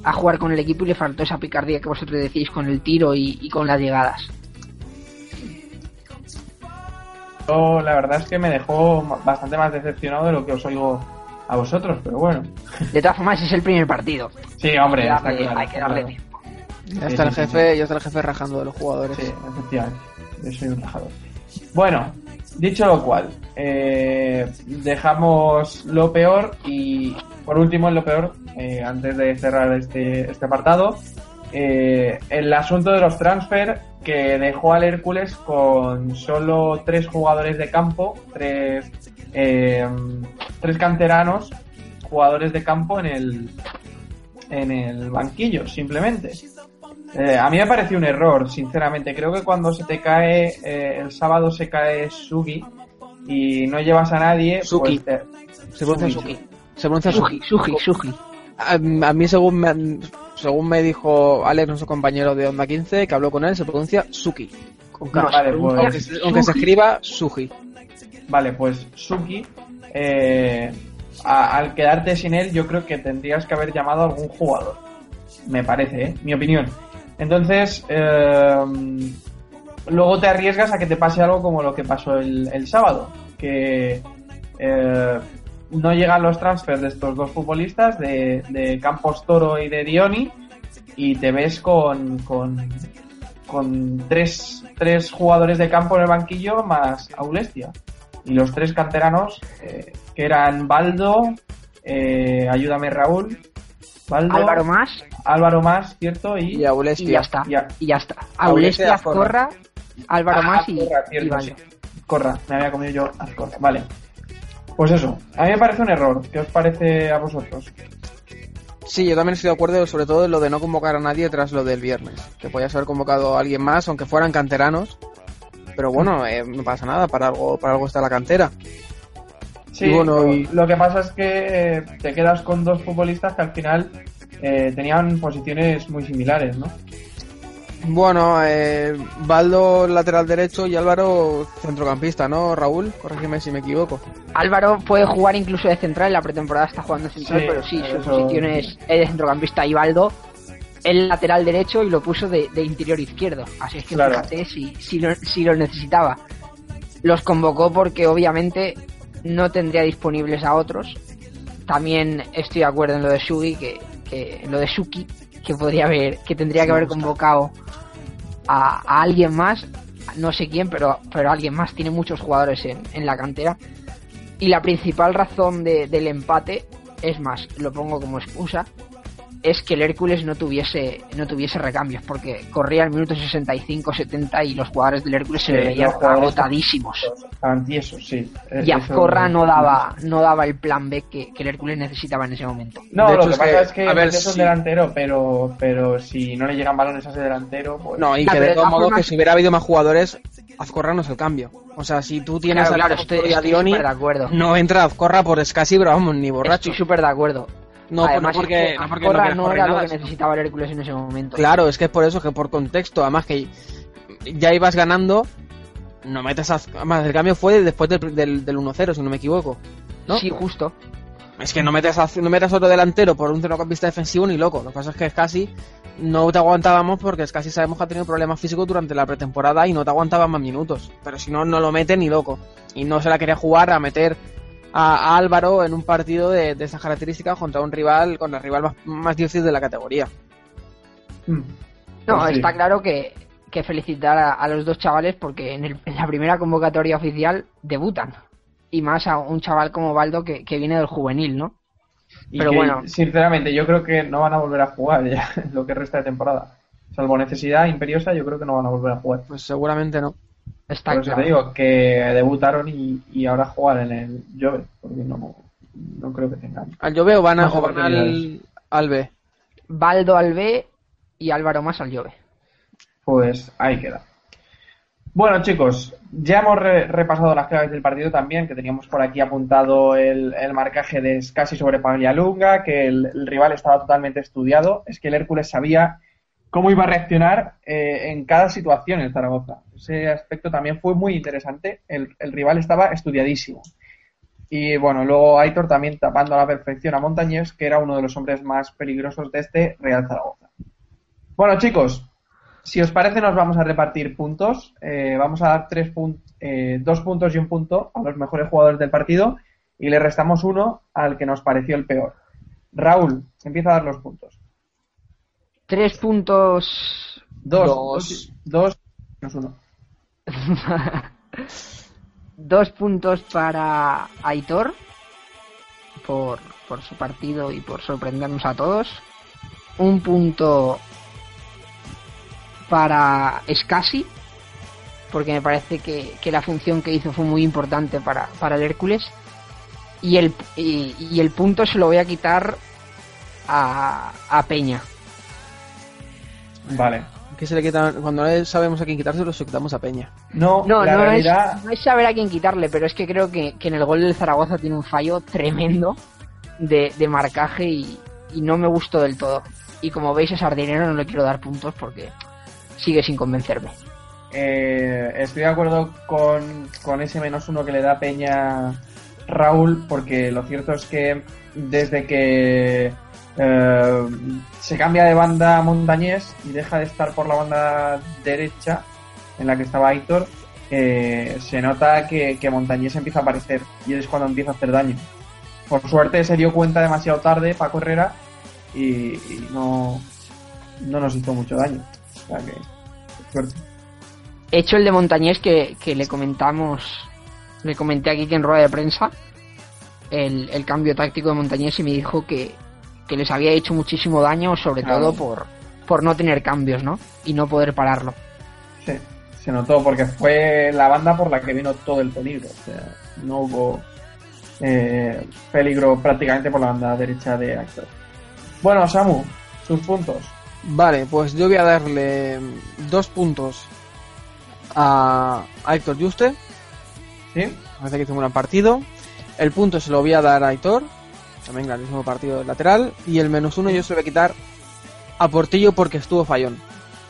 S2: a jugar con el equipo y le faltó esa picardía que vosotros decís con el tiro y, y con las llegadas.
S1: yo la verdad es que me dejó bastante más decepcionado de lo que os oigo a vosotros, pero bueno.
S2: De todas formas, es el primer partido.
S1: Sí, hombre,
S2: Hay que
S1: está
S2: darle-
S1: claro,
S2: hay que darle
S1: claro.
S2: tiempo.
S3: Ya está el
S1: Sí, sí,
S3: jefe, ya está el jefe rajando de los jugadores.
S1: Sí, efectivamente. Yo soy un rajador. Bueno, dicho lo cual, eh, dejamos lo peor y por último, en lo peor, eh, antes de cerrar este, este apartado, eh, el asunto de los transfer que dejó al Hércules con solo tres jugadores de campo, tres, eh, tres canteranos, jugadores de campo en el, en el banquillo, simplemente. Eh, a mí me pareció un error, sinceramente. Creo que cuando se te cae, eh, el sábado se cae Sugi y no llevas a nadie,
S3: Suki.
S1: pues, eh,
S3: Se pronuncia
S1: Suki.
S3: Suki. Se pronuncia
S2: Suji,
S3: Suki.
S2: Suji, Suji.
S3: A, a mí, según me, han- según me dijo Alex, nuestro compañero de Onda 15, que habló con él, se pronuncia Suki. Con K.
S2: No,
S1: vale,
S2: se
S1: pues-
S3: aunque, se, aunque se escriba Suji.
S1: Vale, pues Suki, eh, al quedarte sin él, yo creo que tendrías que haber llamado a algún jugador. Me parece, ¿eh? Mi opinión. Entonces, eh, luego te arriesgas a que te pase algo como lo que pasó el, el sábado, que eh, no llegan los transfers de estos dos futbolistas, de, de Campos Toro y de Dioni, y te ves con, con, con tres, tres jugadores de campo en el banquillo más Aulestia. Y los tres canteranos, eh, que eran Baldo, eh, ayúdame Raúl, Baldo,
S2: Álvaro más
S1: Álvaro Más, ¿cierto? Y,
S3: Y Aulestia.
S2: y ya está.
S1: Ya.
S2: Y ya está.
S3: Aulestia, Azcorra.
S2: Azcorra, Álvaro
S1: Ah,
S2: más y, Baldo.
S1: sí. Corra, me había comido yo Azcorra. Vale. Pues eso, a mí me parece un error. ¿Qué os parece a vosotros?
S3: Sí, yo también estoy de acuerdo, sobre todo en lo de no convocar a nadie tras lo del viernes. Que podías haber convocado a alguien más, aunque fueran canteranos. Pero bueno, eh, no pasa nada, para algo, para algo está la cantera.
S1: Sí,
S3: Y bueno,
S1: lo-
S3: y-
S1: lo que pasa es que eh, te quedas con dos futbolistas que al final eh, tenían posiciones muy similares, ¿no?
S3: Bueno, eh, Baldo lateral derecho y Álvaro centrocampista, ¿no, Raúl? Corrígeme si me equivoco.
S2: Álvaro puede jugar incluso de central, en la pretemporada está jugando de central,
S1: Sí,
S2: pero sí, su
S1: eso-
S2: posición es es de centrocampista y Baldo el lateral derecho y lo puso de, de interior izquierdo. Así es que
S1: Claro.
S2: fíjate si, si, lo, si lo necesitaba. Los convocó porque obviamente no tendría disponibles a otros. También estoy de acuerdo en lo de Sugi, que, que lo de Suki, que podría haber, que tendría que haber convocado a, a alguien más, no sé quién, pero, pero alguien más. Tiene muchos jugadores en, en la cantera. Y la principal razón de- del empate, es más, lo pongo como excusa, es que el Hércules no tuviese, no tuviese recambios, porque corría el minuto 65-70 y los jugadores del Hércules se
S1: Sí,
S2: le veían agotadísimos.
S1: Estaban tiesos, sí.
S2: Y Azcorra no daba, no daba el plan B que, que el Hércules necesitaba en ese momento.
S1: No,
S3: De
S1: lo
S3: hecho,
S1: que
S3: es
S1: pasa
S3: que,
S1: es que
S3: a ver,
S1: es un
S3: sí.
S1: delantero, pero, pero si no le llegan balones a ese delantero, pues...
S3: No, y que de modos,
S2: formas-
S3: que si hubiera habido más jugadores, Azcorra no es el cambio. O sea, si tú tienes
S2: Claro,
S3: a
S2: claro, estoy,
S3: y a Dioni,
S2: súper de acuerdo.
S3: no entra Azcorra por escasi, pero vamos, ni borracho.
S2: Estoy súper de acuerdo.
S3: No, no
S2: Además,
S3: porque,
S2: es que
S3: no porque quieras
S2: no
S3: correr
S2: era lo que necesitaba el Hércules en ese momento.
S3: Claro, es que es por eso, que por contexto, además que ya ibas ganando, no metes a... Además, el cambio fue después del, del, del 1-0, si no me equivoco. ¿no?
S2: Sí, justo.
S3: Es que no metes, a, no metes otro delantero por un centrocampista defensivo ni loco. Lo que pasa es que casi no te aguantábamos porque es casi sabemos que ha tenido problemas físicos durante la pretemporada y no te aguantaba más minutos. Pero si no, no lo mete ni loco. Y no se la quería jugar a meter a, a Álvaro en un partido de, de esas características contra un rival, contra el rival más, más difícil de la categoría.
S1: Mm.
S2: No,
S1: Pues sí.
S2: está claro que, que felicitar a, a los dos chavales porque en, el- en la primera convocatoria oficial debutan. Y más a un chaval como Baldo que, que viene del juvenil, ¿no?
S1: Y
S2: Pero
S1: que,
S2: bueno.
S1: sinceramente, yo creo que no van a volver a jugar ya lo que resta de temporada. Salvo necesidad imperiosa, yo creo que no van a volver a jugar.
S3: Pues seguramente no.
S2: Está
S1: Por eso
S2: claro.
S1: te digo que debutaron y, y ahora jugar en el Jove, porque no, no creo que tengan.
S3: Al Jove o van, a, van al, al B.
S2: Baldo al B y Álvaro más al Jove.
S1: Pues ahí queda. Bueno, chicos, ya hemos re- repasado las claves del partido también, que teníamos por aquí apuntado el, el marcaje de Scassi sobre Paglialunga, que el, el rival estaba totalmente estudiado. Es que el Hércules sabía cómo iba a reaccionar eh, en cada situación en Zaragoza. Ese aspecto también fue muy interesante. El, el rival estaba estudiadísimo. Y bueno, luego Aitor también tapando a la perfección a Montañés, que era uno de los hombres más peligrosos de este Real Zaragoza. Bueno, chicos, si os parece, nos vamos a repartir puntos. Eh, vamos a dar tres pun- eh, dos puntos y un punto a los mejores jugadores del partido y le restamos uno al que nos pareció el peor. Raúl, empieza a dar los puntos.
S2: Tres puntos.
S1: Dos.
S3: Dos.
S1: Dos. menos uno.
S2: Dos puntos para Aitor por, por su partido y por sorprendernos a todos. Un punto para Scassi, porque me parece que, que la función que hizo fue muy importante para, para el Hércules. Y el, y, y el punto se lo voy a quitar a, a Peña.
S1: Vale.
S3: Que se le quita, cuando no sabemos a quién quitárselo, se lo quitamos a Peña.
S1: No,
S2: No,
S1: la
S2: no,
S1: realidad.
S2: es, no es saber a quién quitarle, pero es que creo que, que en el gol del Zaragoza tiene un fallo tremendo de, de marcaje y, y no me gustó del todo. Y como veis, a Sardinero no le quiero dar puntos porque sigue sin convencerme.
S1: Eh, estoy de acuerdo con, con ese menos uno que le da Peña Raúl, porque lo cierto es que desde que eh, se cambia de banda Montañés y deja de estar por la banda derecha en la que estaba Aitor, se nota que, que Montañés empieza a aparecer y es cuando empieza a hacer daño. Por suerte se dio cuenta demasiado tarde Paco Herrera y, no, no nos hizo mucho daño. O sea que.
S2: Hecho el de Montañés que, que le comentamos, le comenté aquí que en rueda de prensa el, el cambio táctico de Montañés y me dijo que, que les había hecho muchísimo daño, sobre
S1: Claro.
S2: todo por, por no tener cambios, ¿no? Y no poder pararlo.
S1: Sí, se notó porque fue la banda por la que vino todo el peligro. O sea, no hubo eh, peligro prácticamente por la banda derecha de Actor. Bueno, Samu, sus puntos.
S3: Vale, pues yo voy a darle dos puntos a, a Héctor Juste.
S1: ¿Sí?
S3: Parece que hizo un gran partido. El punto se lo voy a dar a Aitor. También grandísimo partido del lateral. Y el menos uno yo se voy a quitar a Portillo porque estuvo fallón.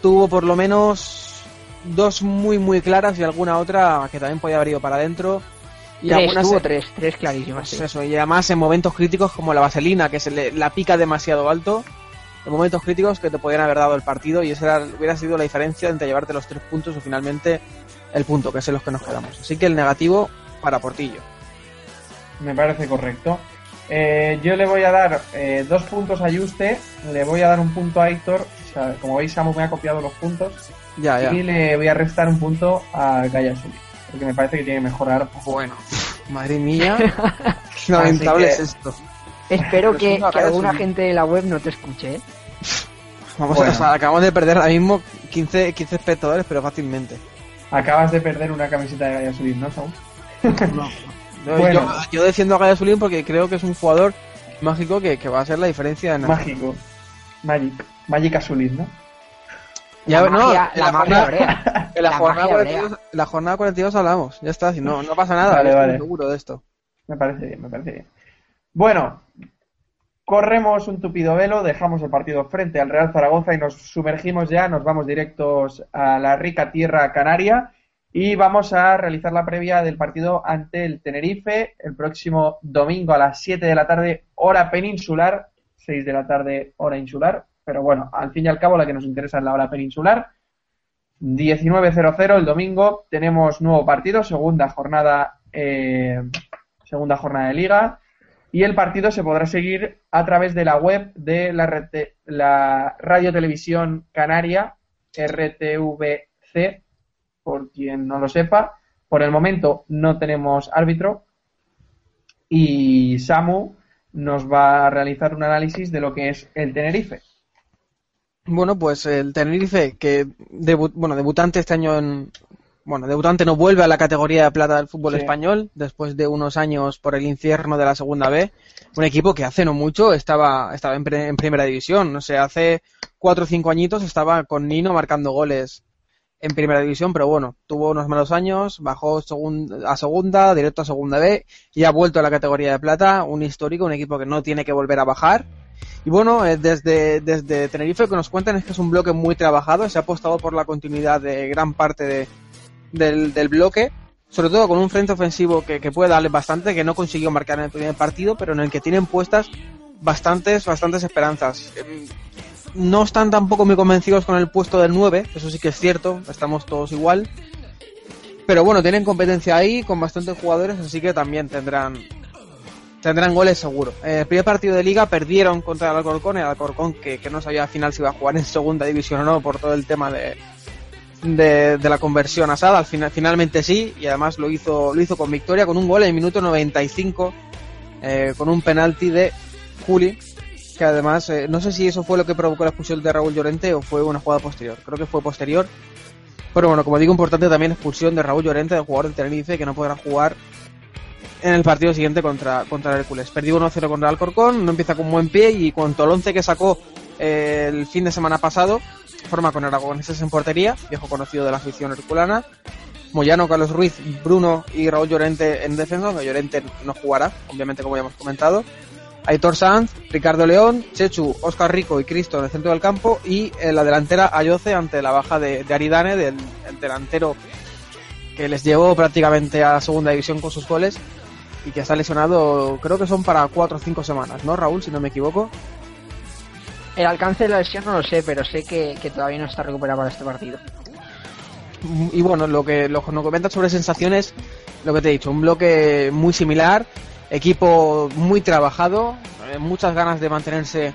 S3: Tuvo por lo menos dos muy muy claras y alguna otra que también podía haber ido para adentro. Y
S2: tres,
S3: algunas
S2: tuvo tres, tres clarísimas.
S3: pues
S2: sí.
S3: eso, y además en momentos críticos como la vaselina, que se le, la pica demasiado alto, en momentos críticos que te podían haber dado el partido y esa era- hubiera sido la diferencia entre llevarte los tres puntos o finalmente el punto, que es en los que nos quedamos. Así que el negativo para Portillo.
S1: Me parece correcto. Eh, yo le voy a dar eh, dos puntos a Juste, le voy a dar un punto a Héctor. O sea, como veis, Samu me ha copiado los puntos.
S3: Ya, ya.
S1: Y le voy a restar un punto a Gaya Suli, porque me parece que tiene que mejorar.
S3: Bueno, madre mía, qué lamentable
S1: que-
S3: es esto.
S2: Espero
S3: Pero
S2: que, alguna gente de la web no te escuche, ¿eh?
S3: Vamos
S1: Bueno.
S3: a, o sea, acabamos de perder ahora mismo 15, 15 espectadores, pero fácilmente.
S1: Acabas de perder una camiseta de Gaya Suli, ¿no, Samu?
S3: Yo,
S1: Bueno.
S3: yo, yo defiendo a Gaya Zulín porque creo que es un jugador mágico que, que va a ser la diferencia en
S1: Mágico. Magic. Magic Azulis, ¿no?
S3: Ya,
S2: la
S3: no,
S2: magia, la
S3: la
S2: magia
S3: jornada-. En la,
S2: La
S3: jornada
S2: magia
S3: 42,
S2: hebrea.
S3: en la jornada 42 hablamos, ya está, si no, no pasa nada,
S1: Vale,
S3: yo estoy
S1: vale.
S3: seguro de esto.
S1: Me parece bien, me parece bien. Bueno, corremos un tupido velo, dejamos el partido frente al Real Zaragoza y nos sumergimos ya, nos vamos directos a la rica tierra canaria y vamos a realizar la previa del partido ante el Tenerife el próximo domingo a las 7 de la tarde, hora peninsular, 6 de la tarde, hora insular, pero bueno, al fin y al cabo la que nos interesa es la hora peninsular. 19.00 el domingo. Tenemos nuevo partido, segunda jornada, eh, segunda jornada de liga. Y el partido se podrá seguir a través de la web de la, RT la Radio Televisión Canaria, RTVC, por quien no lo sepa. Por el momento no tenemos árbitro y Samu nos va a realizar un análisis de lo que es el Tenerife.
S3: Bueno, pues el Tenerife, que debu- bueno, debutante este año en... Bueno, debutante no vuelve a la categoría de plata del fútbol
S1: Sí.
S3: español después de unos años por el infierno de la segunda B. Un equipo que hace no mucho estaba, estaba en, pre- en primera división. No sé, hace cuatro o cinco añitos estaba con Nino marcando goles en primera división, pero bueno, tuvo unos malos años, bajó a segunda, directo a segunda B y ha vuelto a la categoría de plata. Un histórico, un equipo que no tiene que volver a bajar. Y bueno, eh, desde, desde Tenerife lo que nos cuentan es que es un bloque muy trabajado, se ha apostado por la continuidad de gran parte de, del, del bloque, sobre todo con un frente ofensivo que, que puede darle bastante, que no consiguió marcar en el primer partido, pero en el que tienen puestas bastantes, bastantes esperanzas. No están tampoco muy convencidos con el puesto del 9, eso sí que es cierto, estamos todos igual. Pero bueno, tienen competencia ahí con bastantes jugadores, así que también tendrán tendrán goles seguro. Eh, el primer partido de liga perdieron contra el Alcorcón, el Alcorcón que, que no sabía al final si iba a jugar en segunda división o no por todo el tema de, de, la conversión asada. Al final, finalmente sí, y además lo hizo, lo hizo con victoria, con un gol en minuto 95, eh, con un penalti de Juli, que además, eh, no sé si eso fue lo que provocó la expulsión de Raúl Llorente o fue una jugada posterior. Creo que fue posterior. Pero bueno, como digo, importante también expulsión de Raúl Llorente, del jugador del Tenerife, que no podrá jugar en el partido siguiente contra, contra el Hércules. Perdió 1-0 contra el Alcorcón, no empieza con buen pie y cuanto al 11 que sacó eh, el fin de semana pasado, forma con Aragoneses en portería, viejo conocido de la afición herculana. Moyano, Carlos Ruiz, Bruno y Raúl Llorente en defensa, aunque Llorente no jugará, obviamente como ya hemos comentado. Aitor Sanz, Ricardo León, Chechu, Oscar Rico y Cristo en el centro del campo y en la delantera Ayoce ante la baja de, de Aridane, del el delantero que les llevó prácticamente a la segunda división con sus goles y que está lesionado, creo que son para cuatro o cinco semanas, ¿no, Raúl? Si no me equivoco.
S2: El alcance de la lesión no lo sé, pero sé que, que todavía no está recuperado para este partido.
S3: Y bueno, lo que, lo que nos comentas sobre sensaciones, lo que te he dicho, un bloque muy similar, equipo muy trabajado, eh, muchas ganas de mantenerse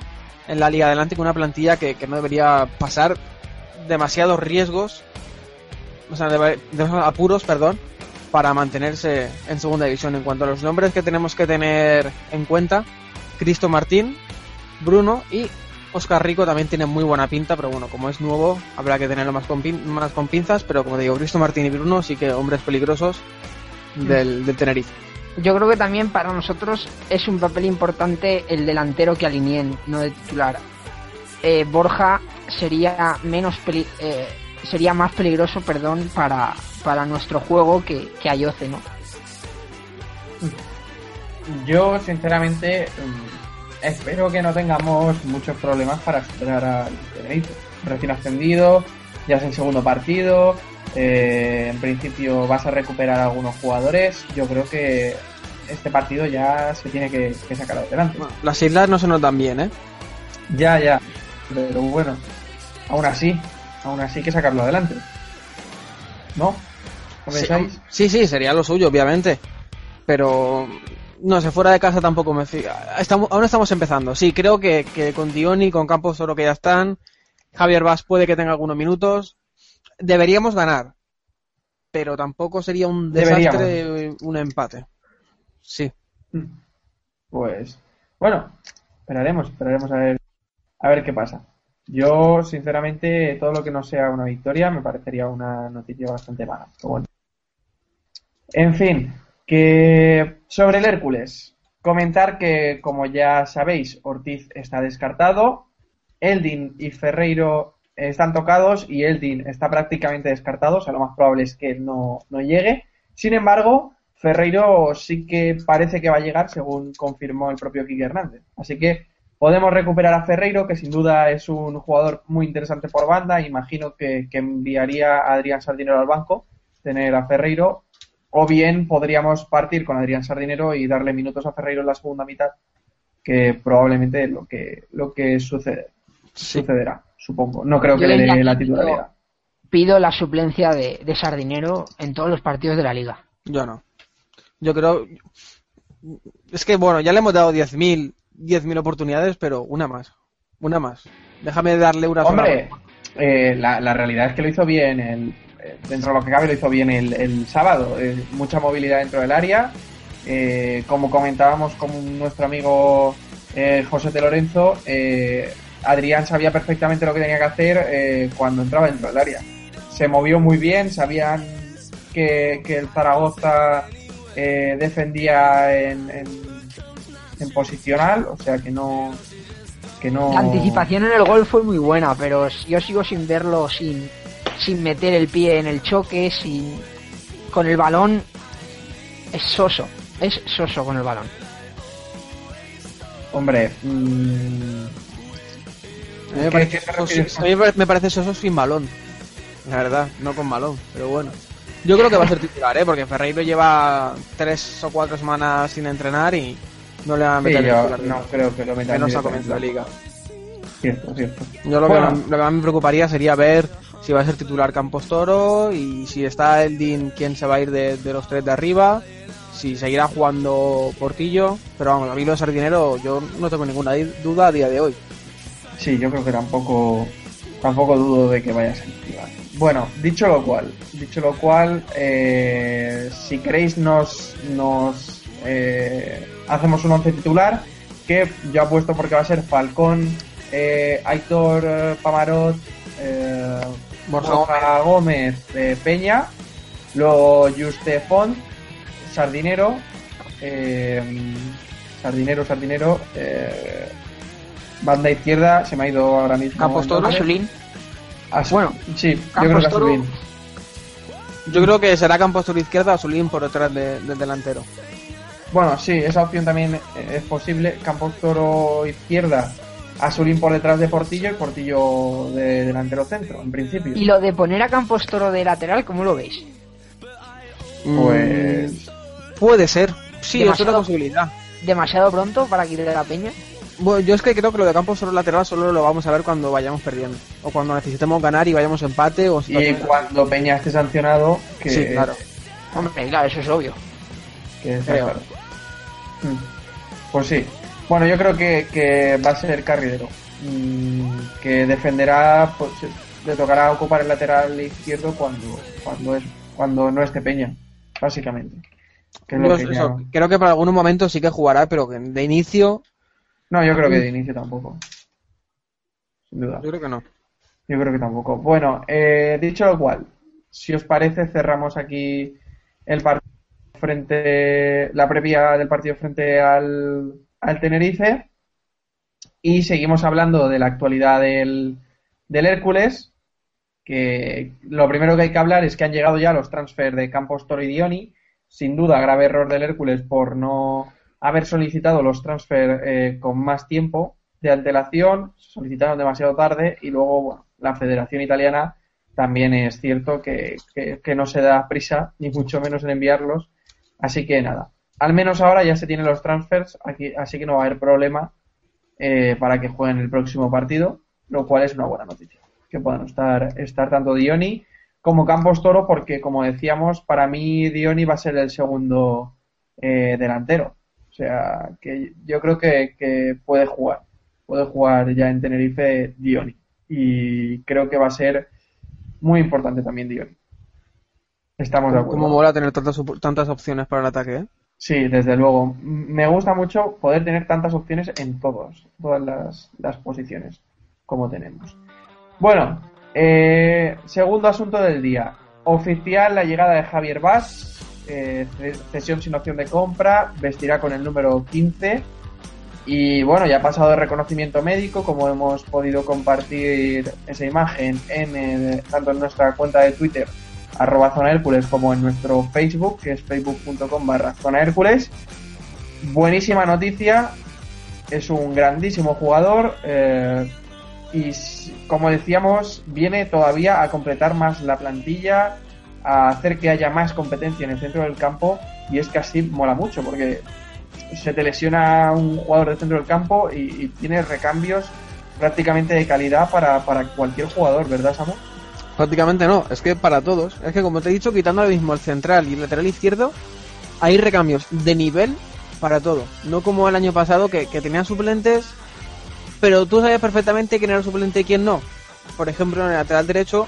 S3: en la Liga Adelante con una plantilla que, que no debería pasar demasiados riesgos, o sea, de, de apuros, perdón, para mantenerse en segunda división. En cuanto a los nombres que tenemos que tener en cuenta, Cristo Martín, Bruno y Oscar Rico también tiene muy buena pinta, pero bueno, como es nuevo, habrá que tenerlo más con, pin- más con pinzas, pero como digo, Cristo Martín y Bruno sí que hombres peligrosos del, del Tenerife.
S2: Yo creo que también para nosotros es un papel importante el delantero que alineen, no de titular. Eh, Borja sería menos peli- eh, sería más peligroso, perdón, para, para nuestro juego que, que Ayoce, ¿no?
S1: Yo, sinceramente, mm, espero que no tengamos muchos problemas para superar al Tenerife. Recién ascendido, ya es el segundo partido. Eh, en principio vas a recuperar a algunos jugadores. Yo creo que este partido ya se tiene que, que sacar adelante.
S3: Bueno, las islas no se notan bien, ¿eh?
S1: Ya, ya. Pero bueno, aún así, aún así hay que sacarlo adelante. ¿No?
S3: Sí, sí, sería lo suyo, obviamente. Pero no sé, fuera de casa tampoco me fío. Estamos, aún estamos empezando. Sí, creo que, que con Dioni, con Campos Oro que ya están, Javier Vaz puede que tenga algunos minutos. Deberíamos ganar. Pero tampoco sería un desastre un empate. Sí.
S1: Pues bueno, esperaremos, esperaremos a ver a ver qué pasa. Yo, sinceramente, todo lo que no sea una victoria me parecería una noticia bastante mala. Pero bueno. En fin, que sobre el Hércules, comentar que, como ya sabéis, Ortiz está descartado, Eldin y Ferreiro están tocados y Eldin está prácticamente descartado, o sea, lo más probable es que no, no llegue. Sin embargo, Ferreiro sí que parece que va a llegar, según confirmó el propio Quique Hernández. Así que podemos recuperar a Ferreiro, que sin duda es un jugador muy interesante por banda. Imagino que, que enviaría a Adrián Sardinero al banco, tener a Ferreiro. O bien podríamos partir con Adrián Sardinero y darle minutos a Ferreiro en la segunda mitad, que probablemente es lo que, lo que sucede, sucederá, supongo. No creo que le dé la titularidad.
S2: Pido la suplencia de, de Sardinero en todos los partidos de la liga.
S3: Yo no. Yo creo. Es que bueno, ya le hemos dado 10.000 10.000 oportunidades, pero una más. Una más. Déjame darle una sola
S1: Hombre, eh, la, la realidad es que lo hizo bien, el, eh, dentro de lo que cabe lo hizo bien el, el sábado. Eh, mucha movilidad dentro del área. Eh, como comentábamos con nuestro amigo eh, José de Lorenzo, eh, Adrián sabía perfectamente lo que tenía que hacer eh, cuando entraba dentro del área. Se movió muy bien, sabían que, que el Zaragoza eh, defendía en, en, en posicional, o sea que no... Que no...
S2: La anticipación en el gol fue muy buena, pero yo sigo sin verlo sin, sin meter el pie en el choque, sin con el balón es soso, es soso con el balón.
S1: Hombre, mm,
S3: A mí me
S1: ¿Qué-
S3: parece, soso-
S1: refieres?
S3: a mí me- me parece soso sin balón. La verdad, no con balón, pero bueno. Yo creo que va a ser titular, ¿eh? Porque Ferreiro lleva tres o cuatro semanas sin entrenar y no le va a
S1: sí,
S3: meter
S1: yo
S3: titular.
S1: no creo que lo metan
S3: menos a comienzo de liga.
S1: Cierto, cierto.
S3: Yo lo,
S1: Bueno.
S3: que, lo que más me preocuparía sería ver si va a ser titular Campos Toro y si está el Dean, quién se va a ir de, de los tres de arriba, si seguirá jugando Portillo, pero vamos, a mí lo de Sardinero yo no tengo ninguna duda a día de hoy.
S1: Sí, yo creo que tampoco tampoco dudo de que vaya a ser titular. Bueno, dicho lo cual, dicho lo cual, eh, si queréis nos nos eh, hacemos un once titular que yo apuesto porque va a ser Falcón, eh, Aitor Pamarot, eh,
S3: Borja
S1: Gómez Peña, luego Juste Font, Sardinero, eh, Sardinero, Sardinero, eh, banda izquierda, se me ha ido ahora mismo.
S3: Campos
S1: el
S3: Toro,
S1: nombre.
S2: Azulín.
S1: As-
S2: Bueno,
S1: sí, yo creo que
S2: Toro-
S1: Azulín.
S3: Yo creo que será Campos Toro izquierda o Solín por detrás de- del delantero.
S1: Bueno, sí, esa opción también eh, es posible. Campos Toro izquierda, Azulín por detrás de Portillo y Portillo de delantero centro, en principio.
S2: Y lo de poner a Campos Toro de lateral, ¿cómo lo veis?
S1: Pues
S3: Mm, puede ser. Sí, es una posibilidad.
S2: ¿Demasiado pronto para quitar a la peña?
S3: Bueno, yo es que creo que lo de Campos Toro lateral solo lo vamos a ver cuando vayamos perdiendo. O cuando necesitemos ganar y vayamos empate o
S1: y cuando Peña esté sancionado, que,
S3: Sí, claro.
S2: Hombre, claro, eso es obvio.
S1: que claro. Mm. Pues sí. Bueno, yo creo que, que va a ser Carrilero. Mm, que defenderá, pues le tocará ocupar el lateral izquierdo cuando, cuando, es, cuando no esté Peña, básicamente. Que es lo
S3: Yo
S1: que
S3: eso,
S1: ya-
S3: creo que para algún momento sí que jugará, pero de inicio
S1: No, yo creo que de inicio tampoco. Sin duda.
S3: yo creo que no.
S1: Yo creo que tampoco. Bueno, eh, dicho lo cual, si os parece, cerramos aquí el partido frente, la previa del partido frente al, al Tenerife y seguimos hablando de la actualidad del, del Hércules, que lo primero que hay que hablar es que han llegado ya los transfers de Campos Toro y Dioni, sin duda grave error del Hércules por no haber solicitado los transfers eh, con más tiempo de antelación, solicitaron demasiado tarde y luego la Federación Italiana también es cierto que, que- que no se da prisa, ni mucho menos en enviarlos. Así que nada, al menos ahora ya se tienen los transfers, aquí, así que no va a haber problema eh, para que jueguen el próximo partido, lo cual es una buena noticia. Que puedan estar, estar tanto Dioni como Campos Toro, porque como decíamos, para mí Dioni va a ser el segundo eh, delantero. O sea, que yo creo que, que puede jugar. Puede jugar ya en Tenerife Dioni. Y creo que va a ser muy importante también Dioni. Estamos de acuerdo.
S3: Como mola tener tantas, tantas opciones para el ataque, ¿eh?
S1: Sí, desde luego. Me gusta mucho poder tener tantas opciones en todos, todas las, las posiciones como tenemos. Bueno, eh, segundo asunto del día. Oficial la llegada de Javier Vaz, eh, ce- cesión sin opción de compra, vestirá con el número 15 y bueno, ya ha pasado el reconocimiento médico, como hemos podido compartir esa imagen en tanto en nuestra cuenta de Twitter arroba zona Hércules como en nuestro Facebook, que es facebook.com barra zona Hércules. Buenísima noticia, es un grandísimo jugador eh, y como decíamos, viene todavía a completar más la plantilla, a hacer que haya más competencia en el centro del campo y es que así mola mucho porque se te lesiona un jugador del centro del campo y, y tienes recambios prácticamente de calidad para, para cualquier jugador, ¿verdad, Samu?
S3: Prácticamente no, es que para todos. Es que como te he dicho, quitando ahora mismo el central y el lateral izquierdo, hay recambios de nivel para todo. No como el año pasado que, que tenían suplentes, pero tú sabías perfectamente quién era suplente y quién no. Por ejemplo, en el lateral derecho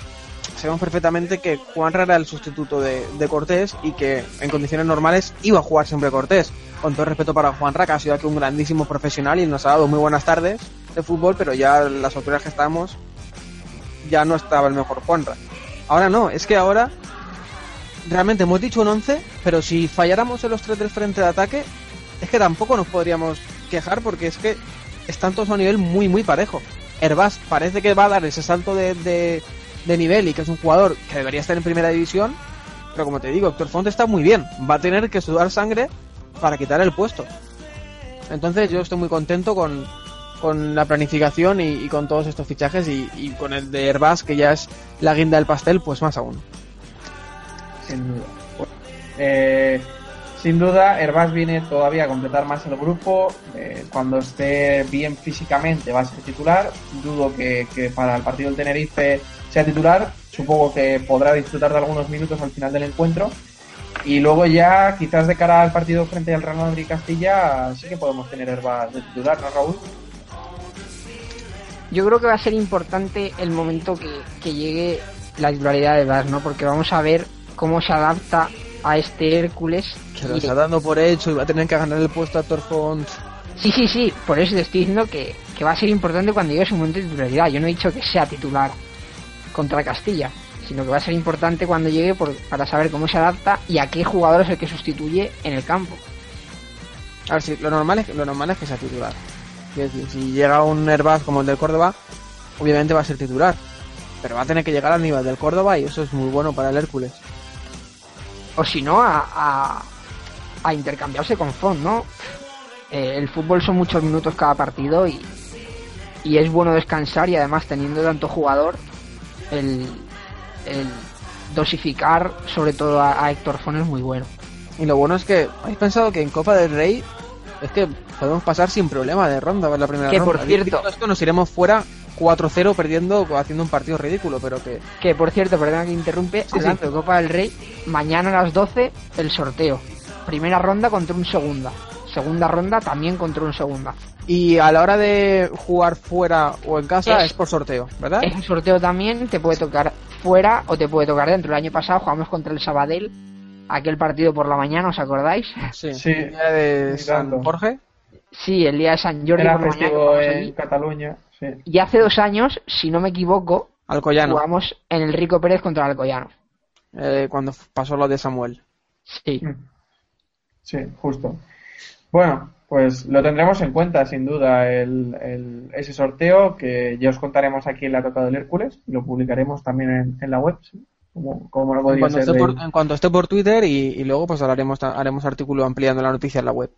S3: sabemos perfectamente que Juan era el sustituto de, de Cortés y que en condiciones normales iba a jugar siempre Cortés. Con todo respeto para Juan que ha sido aquí un grandísimo profesional y nos ha dado muy buenas tardes de fútbol, pero ya las alturas que estamos ya no estaba el mejor Juanra. Ahora no, es que ahora realmente hemos dicho un 11, pero si falláramos en los tres del frente de ataque, es que tampoco nos podríamos quejar porque es que están todos a un nivel muy, muy parejo. Herbás parece que va a dar ese salto de, de nivel y que es un jugador que debería estar en primera división, pero como te digo, Héctor Font está muy bien. Va a tener que sudar sangre para quitar el puesto. Entonces yo estoy muy contento con, con la planificación y, con todos estos fichajes y, con el de Herbás, que ya es la guinda del pastel, pues más aún.
S1: Sin duda. Eh, sin duda, Herbás viene todavía a completar más el grupo. Eh, cuando esté bien físicamente va a ser titular. Dudo que, que, para el partido del Tenerife sea titular. Supongo que podrá disfrutar de algunos minutos al final del encuentro. Y luego ya, quizás de cara al partido frente al Real Madrid Castilla, sí que podemos tener Herbás de titular, ¿no, Raúl?
S2: Yo creo que va a ser importante el momento que, que llegue la titularidad de Herbás, ¿no? Porque vamos a ver cómo se adapta a este Hércules.
S3: Que lo está dando por hecho y va a tener que ganar el puesto a Torfont.
S2: Sí, sí, sí, por eso te estoy diciendo que, que va a ser importante cuando llegue su momento de titularidad. Yo no he dicho que sea titular contra Castilla, sino que va a ser importante cuando llegue por, para saber cómo se adapta y a qué jugador es el que sustituye en el campo.
S3: A ver, sí, lo normal es, lo normal es que sea titular. Es decir, si llega un Herbaz como el del Córdoba, obviamente va a ser titular. Pero va a tener que llegar al nivel del Córdoba y eso es muy bueno para el Hércules
S2: o si no, a, a, a, intercambiarse con Font, ¿no? Eh, el fútbol son muchos minutos cada partido y, y es bueno descansar y además teniendo tanto jugador, el, el dosificar sobre todo a, a, Héctor Font es muy bueno.
S3: Y lo bueno es que, ¿habéis pensado que en Copa del Rey es que podemos pasar sin problema de ronda la primera
S2: que
S3: ronda?
S2: por cierto,
S3: esto nos iremos fuera 4-0 perdiendo, haciendo un partido ridículo, pero que...
S2: Que por cierto, perdona que interrumpe, sí, hablando sí. de Copa del Rey, mañana a las 12 el sorteo. Primera ronda contra un segunda. Segunda ronda también contra un segunda.
S3: Y a la hora de jugar fuera o en casa es, es por sorteo, ¿verdad?
S2: Es un sorteo también, te puede tocar fuera o te puede tocar dentro. El año pasado jugamos contra el Sabadell, aquel partido por la mañana, ¿os acordáis?
S3: Sí, sí. El día de San Jorge.
S2: Sí, el día de San Jordi
S1: Era
S2: por la mañana.
S1: en Cataluña. Sí.
S2: Y hace dos años, si no me equivoco,
S3: Alcoyano.
S2: jugamos en el Rico Pérez contra el Alcoyano.
S3: Eh, cuando pasó lo de Samuel.
S2: Sí.
S1: Sí, justo. Bueno, pues lo tendremos en cuenta, sin duda, el, el, ese sorteo que ya os contaremos aquí en la Toca del Hércules y lo publicaremos también en, en la web. ¿sí? Como, como
S3: En
S1: podría
S3: cuanto,
S1: ser
S3: esté
S1: de-
S3: por, en cuanto esté por Twitter y, y luego pues haremos, haremos artículo ampliando la noticia en la web.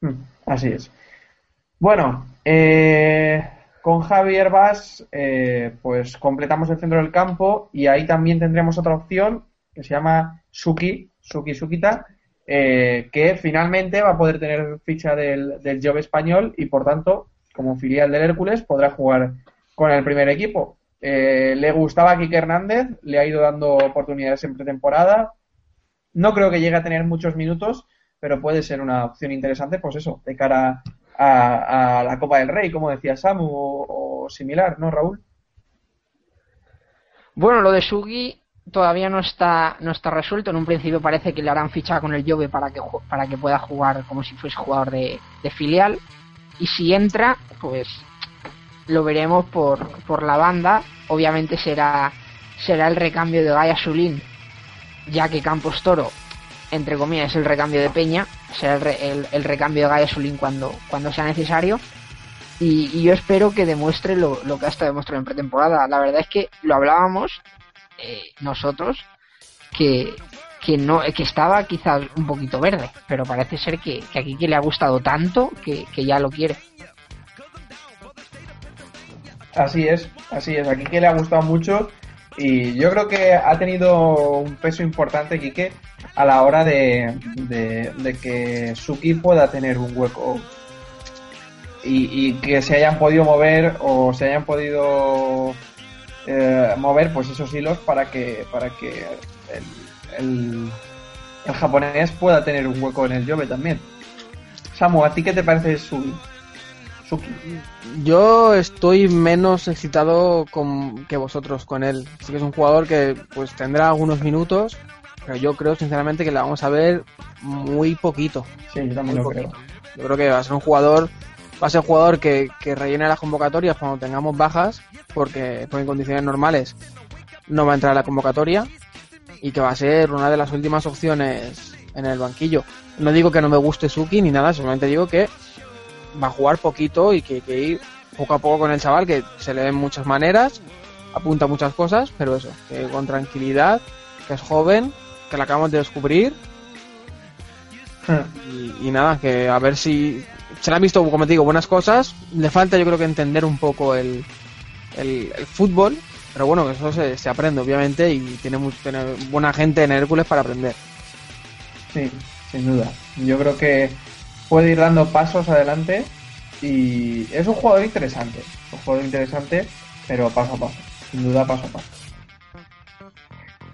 S1: Mm, Así es. Bueno, eh, con Javi Herbás, eh, pues completamos el centro del campo y ahí también tendremos otra opción que se llama Suki, Suki Sukita, eh, que finalmente va a poder tener ficha del, del Job español y por tanto, como filial del Hércules, podrá jugar con el primer equipo. Eh, le gustaba a Kike Hernández, le ha ido dando oportunidades en pretemporada. No creo que llegue a tener muchos minutos, pero puede ser una opción interesante, pues eso, de cara a, a la Copa del Rey, como decía Samu, o, o similar, ¿no, Raúl?
S2: Bueno, lo de Sugi todavía no está no está resuelto. En un principio parece que le harán ficha con el Jove para que para que pueda jugar como si fuese jugador de, de filial. Y si entra, pues lo veremos por, por la banda. Obviamente será será el recambio de Gaia Sulín, ya que Campos Toro, entre comillas, es el recambio de Peña. Será el, el- recambio de Gaia Sulín cuando, cuando sea necesario. Y, y yo espero que demuestre lo, lo que ha estado demostrando en pretemporada. La verdad es que lo hablábamos eh, nosotros que, que no que estaba quizás un poquito verde, pero parece ser que, que aquí que le ha gustado tanto que, que ya lo quiere.
S1: Así es, así es. Aquí que le ha gustado mucho y yo creo que ha tenido un peso importante, Quique, a la hora de, de, de que Suki pueda tener un hueco y, y que se hayan podido mover o se hayan podido eh, mover pues esos hilos para que para que el, el, el japonés pueda tener un hueco en el Jove también. Samu, ¿a ti qué te parece Suki? Suki.
S3: Yo estoy menos excitado con, que vosotros con él. Sí que es un jugador que pues tendrá algunos minutos, pero yo creo sinceramente que le vamos a ver muy poquito.
S1: Sí, yo también lo creo.
S3: poquito. Yo creo que va a ser un jugador, va a ser jugador que, que rellene las convocatorias cuando tengamos bajas, porque, porque en condiciones normales no va a entrar a la convocatoria y que va a ser una de las últimas opciones en el banquillo. No digo que no me guste Suki ni nada, solamente digo que va a jugar poquito y que hay que ir poco a poco con el chaval, que se le ven muchas maneras, apunta muchas cosas, pero eso, que con tranquilidad, que es joven, que la acabamos de descubrir y, y nada, que a ver si se le han visto, como te digo, buenas cosas. Le falta, yo creo que entender un poco el, el, fútbol, pero bueno, eso se, se aprende, obviamente, y tiene buena gente en Hércules para aprender.
S1: Sí. sin duda. Yo creo que puede ir dando pasos adelante y es un jugador interesante, un jugador interesante, pero paso a paso, sin duda paso a paso.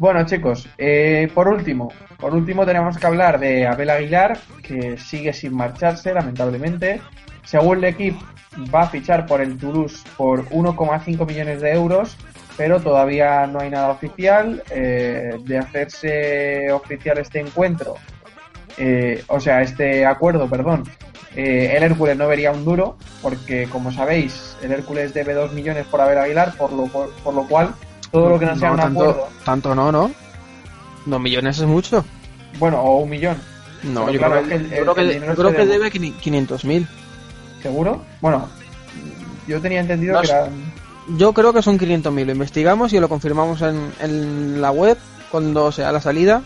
S1: Bueno chicos, eh, por último, por último tenemos que hablar de Abel Aguilar, que sigue sin marcharse, lamentablemente. Según el equipo, va a fichar por el Toulouse por 1,5 millones de euros, pero todavía no hay nada oficial. Eh, de hacerse oficial este encuentro, eh, o sea, este acuerdo, perdón, eh, el Hércules no vería un duro, porque como sabéis, el Hércules debe 2 millones por Abel Aguilar, por lo, por, lo cual todo lo que no sea un
S3: tanto,
S1: acuerdo.
S3: Tanto no, ¿no? Dos millones es mucho.
S1: Bueno, o un millón.
S3: No, yo
S1: claro,
S3: creo,
S1: que el-
S3: yo creo
S1: el
S3: que, yo creo que
S1: debe-
S3: debe 500 mil.
S1: ¿Seguro? Bueno, yo tenía entendido que era.
S3: Yo creo que son 500 mil. Lo investigamos y lo confirmamos en, en la web cuando sea la salida.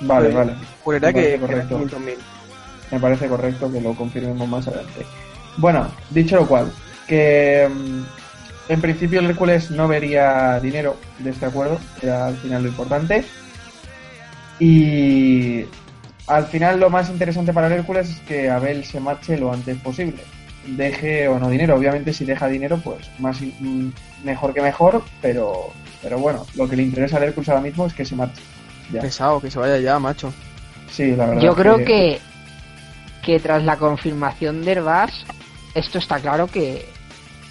S1: Vale,
S3: Pues,
S1: vale.
S3: Juraría que, que
S1: correcto.
S3: 500 mil.
S1: Me parece correcto que lo confirmemos más adelante. Bueno, dicho lo cual, que mm, en principio el Hércules no vería dinero de este acuerdo, era al final lo importante. Y al final lo más interesante para el Hércules es que Abel se marche lo antes posible. Deje o no dinero, obviamente si deja dinero, pues más mm, mejor que mejor, pero, pero bueno, lo que le interesa al Hércules ahora mismo es que se marche. Ya.
S3: Pesado, que se vaya ya, macho.
S1: Sí, la verdad.
S2: Yo
S1: es
S2: creo que, que tras la confirmación de Herbás, esto está claro que,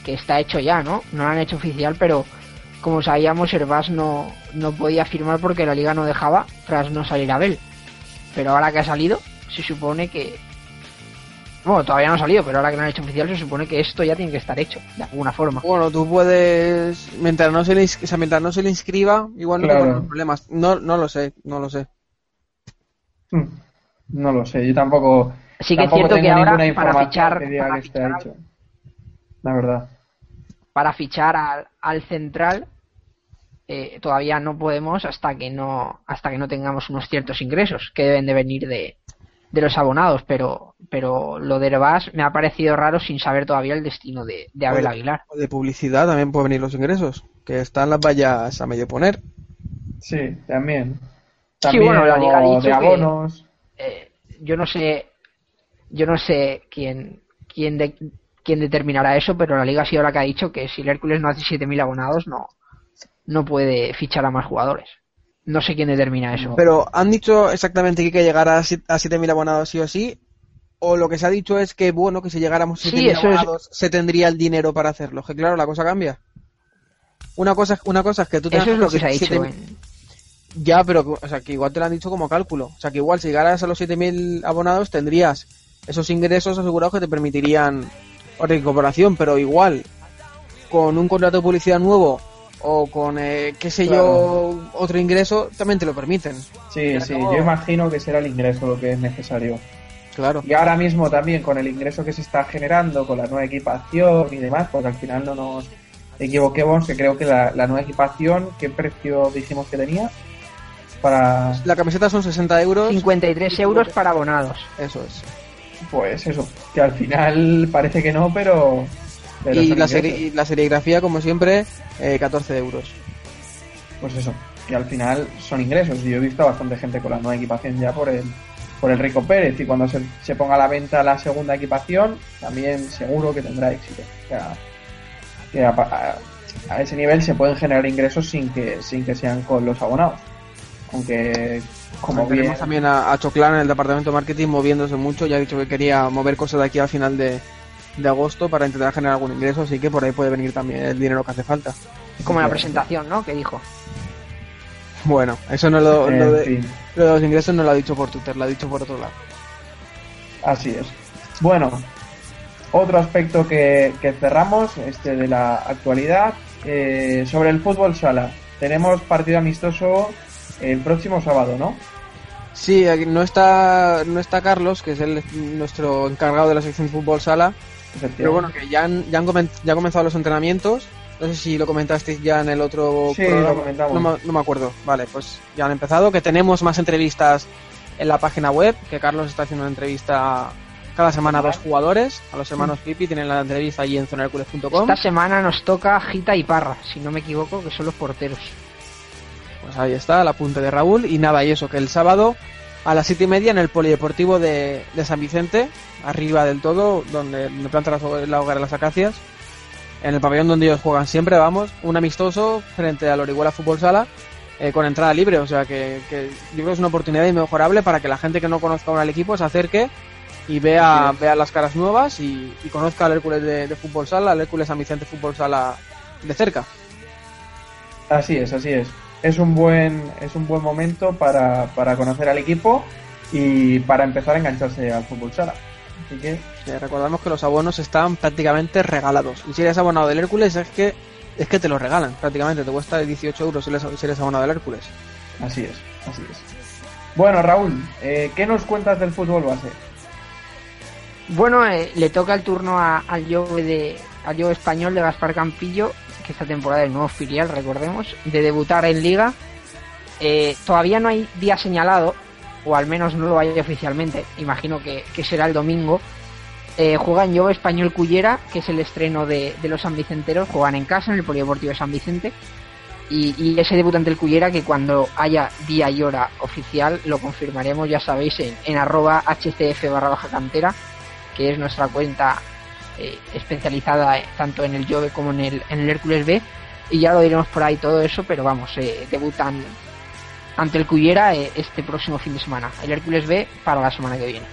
S2: que está hecho ya, ¿no? No lo han hecho oficial, pero como sabíamos, Herbás no, no podía firmar porque la liga no dejaba tras no salir Abel. Pero ahora que ha salido, se supone que. Bueno, todavía no ha salido, pero ahora que lo han hecho oficial, se supone que esto ya tiene que estar hecho, de alguna forma.
S3: Bueno, tú puedes. Mientras no se le, ins- o sea, mientras no se le inscriba, igual no
S1: Claro.
S3: te ponen problemas. No, no lo sé, no lo sé.
S1: Hmm, No lo sé, yo tampoco.
S2: Sí que es cierto que ahora para fichar, para
S1: que. La verdad.
S2: para fichar al, al central eh, todavía no podemos hasta que no hasta que no tengamos unos ciertos ingresos que deben de venir de, de los abonados pero pero lo de Herbás me ha parecido raro sin saber todavía el destino de, de Abel
S3: Oye.
S2: Aguilar
S3: De publicidad también pueden venir los ingresos, que están las vallas a medio poner.
S1: Sí, también.
S2: Sí,
S1: También
S2: bueno, la liga ha
S1: o
S2: dicho
S1: de
S2: que-
S1: abonos.
S2: Eh, yo no sé yo no sé quién quién de- quién determinará eso pero la liga ha sido la que ha dicho que si el Hércules no hace 7000 abonados no no puede fichar a más jugadores no sé quién determina eso
S3: Pero han dicho exactamente que hay que llegar a, si- a 7.000 abonados sí o sí. O lo que se ha dicho es que, bueno, que si llegáramos a
S2: Sí,
S3: 7.000
S2: eso es-
S3: abonados se tendría el dinero para hacerlo. Que claro, la cosa cambia. Una cosa, una cosa es que tú tengas
S2: Eso es lo que se ha dicho. en-
S3: Ya, pero o sea, que igual te lo han dicho como cálculo. O sea, que igual si llegaras a los 7.000 abonados tendrías esos ingresos asegurados que te permitirían recuperación, pero igual con un contrato de publicidad nuevo o con, eh, qué sé yo, otro ingreso, también te lo permiten.
S1: Sí,
S3: Ya
S1: sí, yo imagino que será el ingreso lo que es necesario.
S3: Claro.
S1: Y ahora mismo también con el ingreso que se está generando, con la nueva equipación y demás, porque al final no nos equivoquemos, que creo que la, la nueva equipación, ¿qué precio dijimos que tenía? Para,
S3: La camiseta son 60 euros.
S2: 53 euros para abonados.
S3: Eso es.
S1: Pues eso, que al final parece que no, pero... pero
S3: Y la, y la serigrafía, como siempre, eh, 14 euros.
S1: Pues eso, que al final son ingresos. Yo he visto a bastante gente con la nueva equipación ya por el, por el Rico Pérez. Y cuando se, se ponga a la venta la segunda equipación, también seguro que tendrá éxito. O sea, que a, a- a ese nivel se pueden generar ingresos sin que, sin que sean con los abonados. Aunque, como bien.
S3: Tenemos también a, a Choclán en el departamento de marketing moviéndose mucho. Ya ha dicho que quería mover cosas de aquí al final de, de agosto para intentar generar algún ingreso. Así que por ahí puede venir también el dinero que hace falta.
S2: Como la presentación, ¿no? Que dijo.
S3: Bueno, eso no lo,
S1: En
S3: lo de,
S1: fin.
S3: lo de los ingresos no lo ha dicho por Twitter, lo ha dicho por otro lado.
S1: Así es. Bueno, otro aspecto que, que cerramos, este de la actualidad, eh, sobre el fútbol sala. Tenemos partido amistoso el próximo sábado, ¿no?
S3: Sí, aquí no está, no está Carlos, que es el, nuestro encargado de la sección de fútbol sala, pero bueno, que ya han, ya han, comen- ya han comenzado los entrenamientos. No sé si lo comentasteis ya en el otro
S1: Sí, lo comentamos.
S3: No me, no me acuerdo. Vale, pues ya han empezado. Que tenemos más entrevistas en la página web. Que Carlos está haciendo una entrevista cada semana a dos jugadores. A los hermanos Pipi tienen la entrevista allí en zonahercules.com.
S2: Esta semana nos toca Gita y Parra, si no me equivoco, que son los porteros.
S3: Pues ahí está, la punta de Raúl. Y nada, y eso, que el sábado a las siete y media en el Polideportivo de, de San Vicente, arriba del todo, donde me planta la hogar de las acacias, en el pabellón donde ellos juegan siempre, vamos, un amistoso frente al Orihuela Fútbol Sala, eh, con entrada libre, o sea que, que, yo creo que es una oportunidad inmejorable para que la gente que no conozca aún al equipo se acerque y vea, vea las caras nuevas y, y conozca al Hércules de, de, Fútbol Sala, al Hércules San Vicente Fútbol Sala de cerca.
S1: Así es, así es. Es un buen, es un buen momento para, para conocer al equipo y para empezar a engancharse al fútbol sala. Así que
S3: sí, recordamos que los abonos están prácticamente regalados. Y si eres abonado del Hércules es que es que te lo regalan prácticamente, te cuesta 18 euros si eres, si eres abonado del Hércules.
S1: Así es, así es. Bueno, Raúl, eh, ¿qué nos cuentas del fútbol base?
S2: Bueno, eh, le toca el turno a, al Jove de al Jove español de Gaspar Campillo, esta temporada el nuevo filial, recordemos, de debutar en Liga. Eh, todavía no hay día señalado, o al menos no lo hay oficialmente, imagino que, será el domingo. Eh, juega en Jove Español Cullera, que es el estreno de, los Sanvicenteros, juegan en casa en el Polideportivo de San Vicente. Y, y, ese debutante el Cullera, que cuando haya día y hora oficial lo confirmaremos, ya sabéis, en, en arroba hcf barra baja cantera, que es nuestra cuenta eh, especializada tanto en el Jove como en el, en el Hércules B. Y ya lo diremos por ahí todo eso, pero vamos, eh, debutan ante el Cullera eh, este próximo fin de semana. El Hércules B para la semana que viene.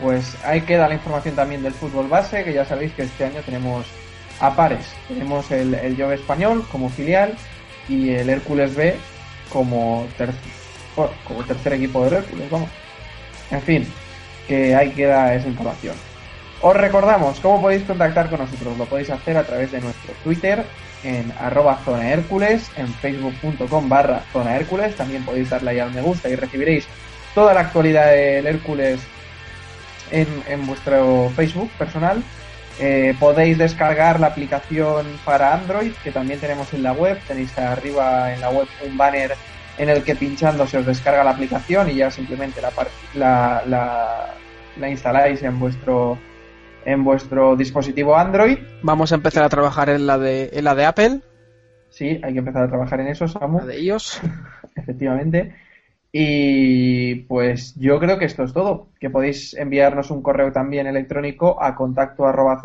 S1: Pues ahí queda la información también del fútbol base, que ya sabéis que este año tenemos a pares. Tenemos el, el Jove español como filial y el Hércules B como, ter como tercer equipo del Hércules, vamos. En fin, que ahí queda esa información. Os recordamos cómo podéis contactar con nosotros. Lo podéis hacer a través de nuestro Twitter en arroba zona en facebook.com barra zona Hércules. También podéis darle ahí al me gusta y recibiréis toda la actualidad del Hércules en, en vuestro Facebook personal. Eh, podéis descargar la aplicación para Android, que también tenemos en la web. Tenéis arriba en la web un banner en el que pinchando se os descarga la aplicación y ya simplemente la, la instaláis en vuestro en vuestro dispositivo Android.
S3: Vamos a empezar a trabajar en la de en la de Apple.
S1: Sí, hay que empezar a trabajar en eso, Samu.
S3: La de ellos.
S1: Efectivamente. Y pues yo creo que esto es todo. Que podéis enviarnos un correo también electrónico a contacto arroba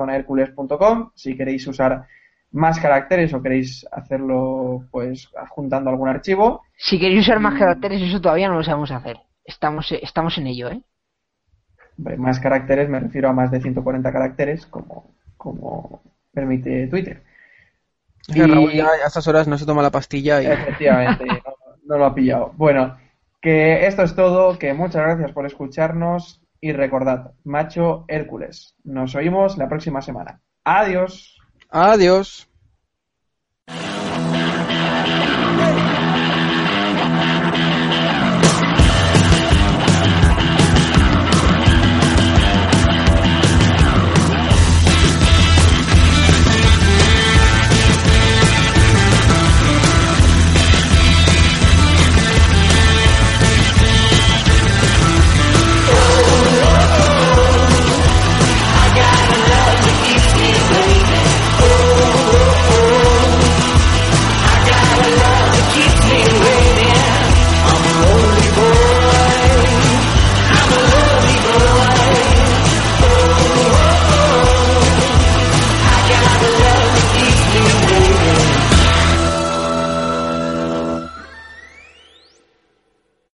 S1: si queréis usar más caracteres o queréis hacerlo pues adjuntando algún archivo.
S2: Si queréis usar más caracteres, eso todavía no lo sabemos hacer. Estamos, estamos en ello, ¿eh?
S1: Más caracteres me refiero a más de 140 caracteres, como, como permite Twitter.
S3: Y... Raúl ya a estas horas no se toma la pastilla y...
S1: Efectivamente, no, no lo ha pillado. Bueno, que esto es todo, que muchas gracias por escucharnos y recordad, macho Hércules. Nos oímos la próxima semana. Adiós.
S3: Adiós.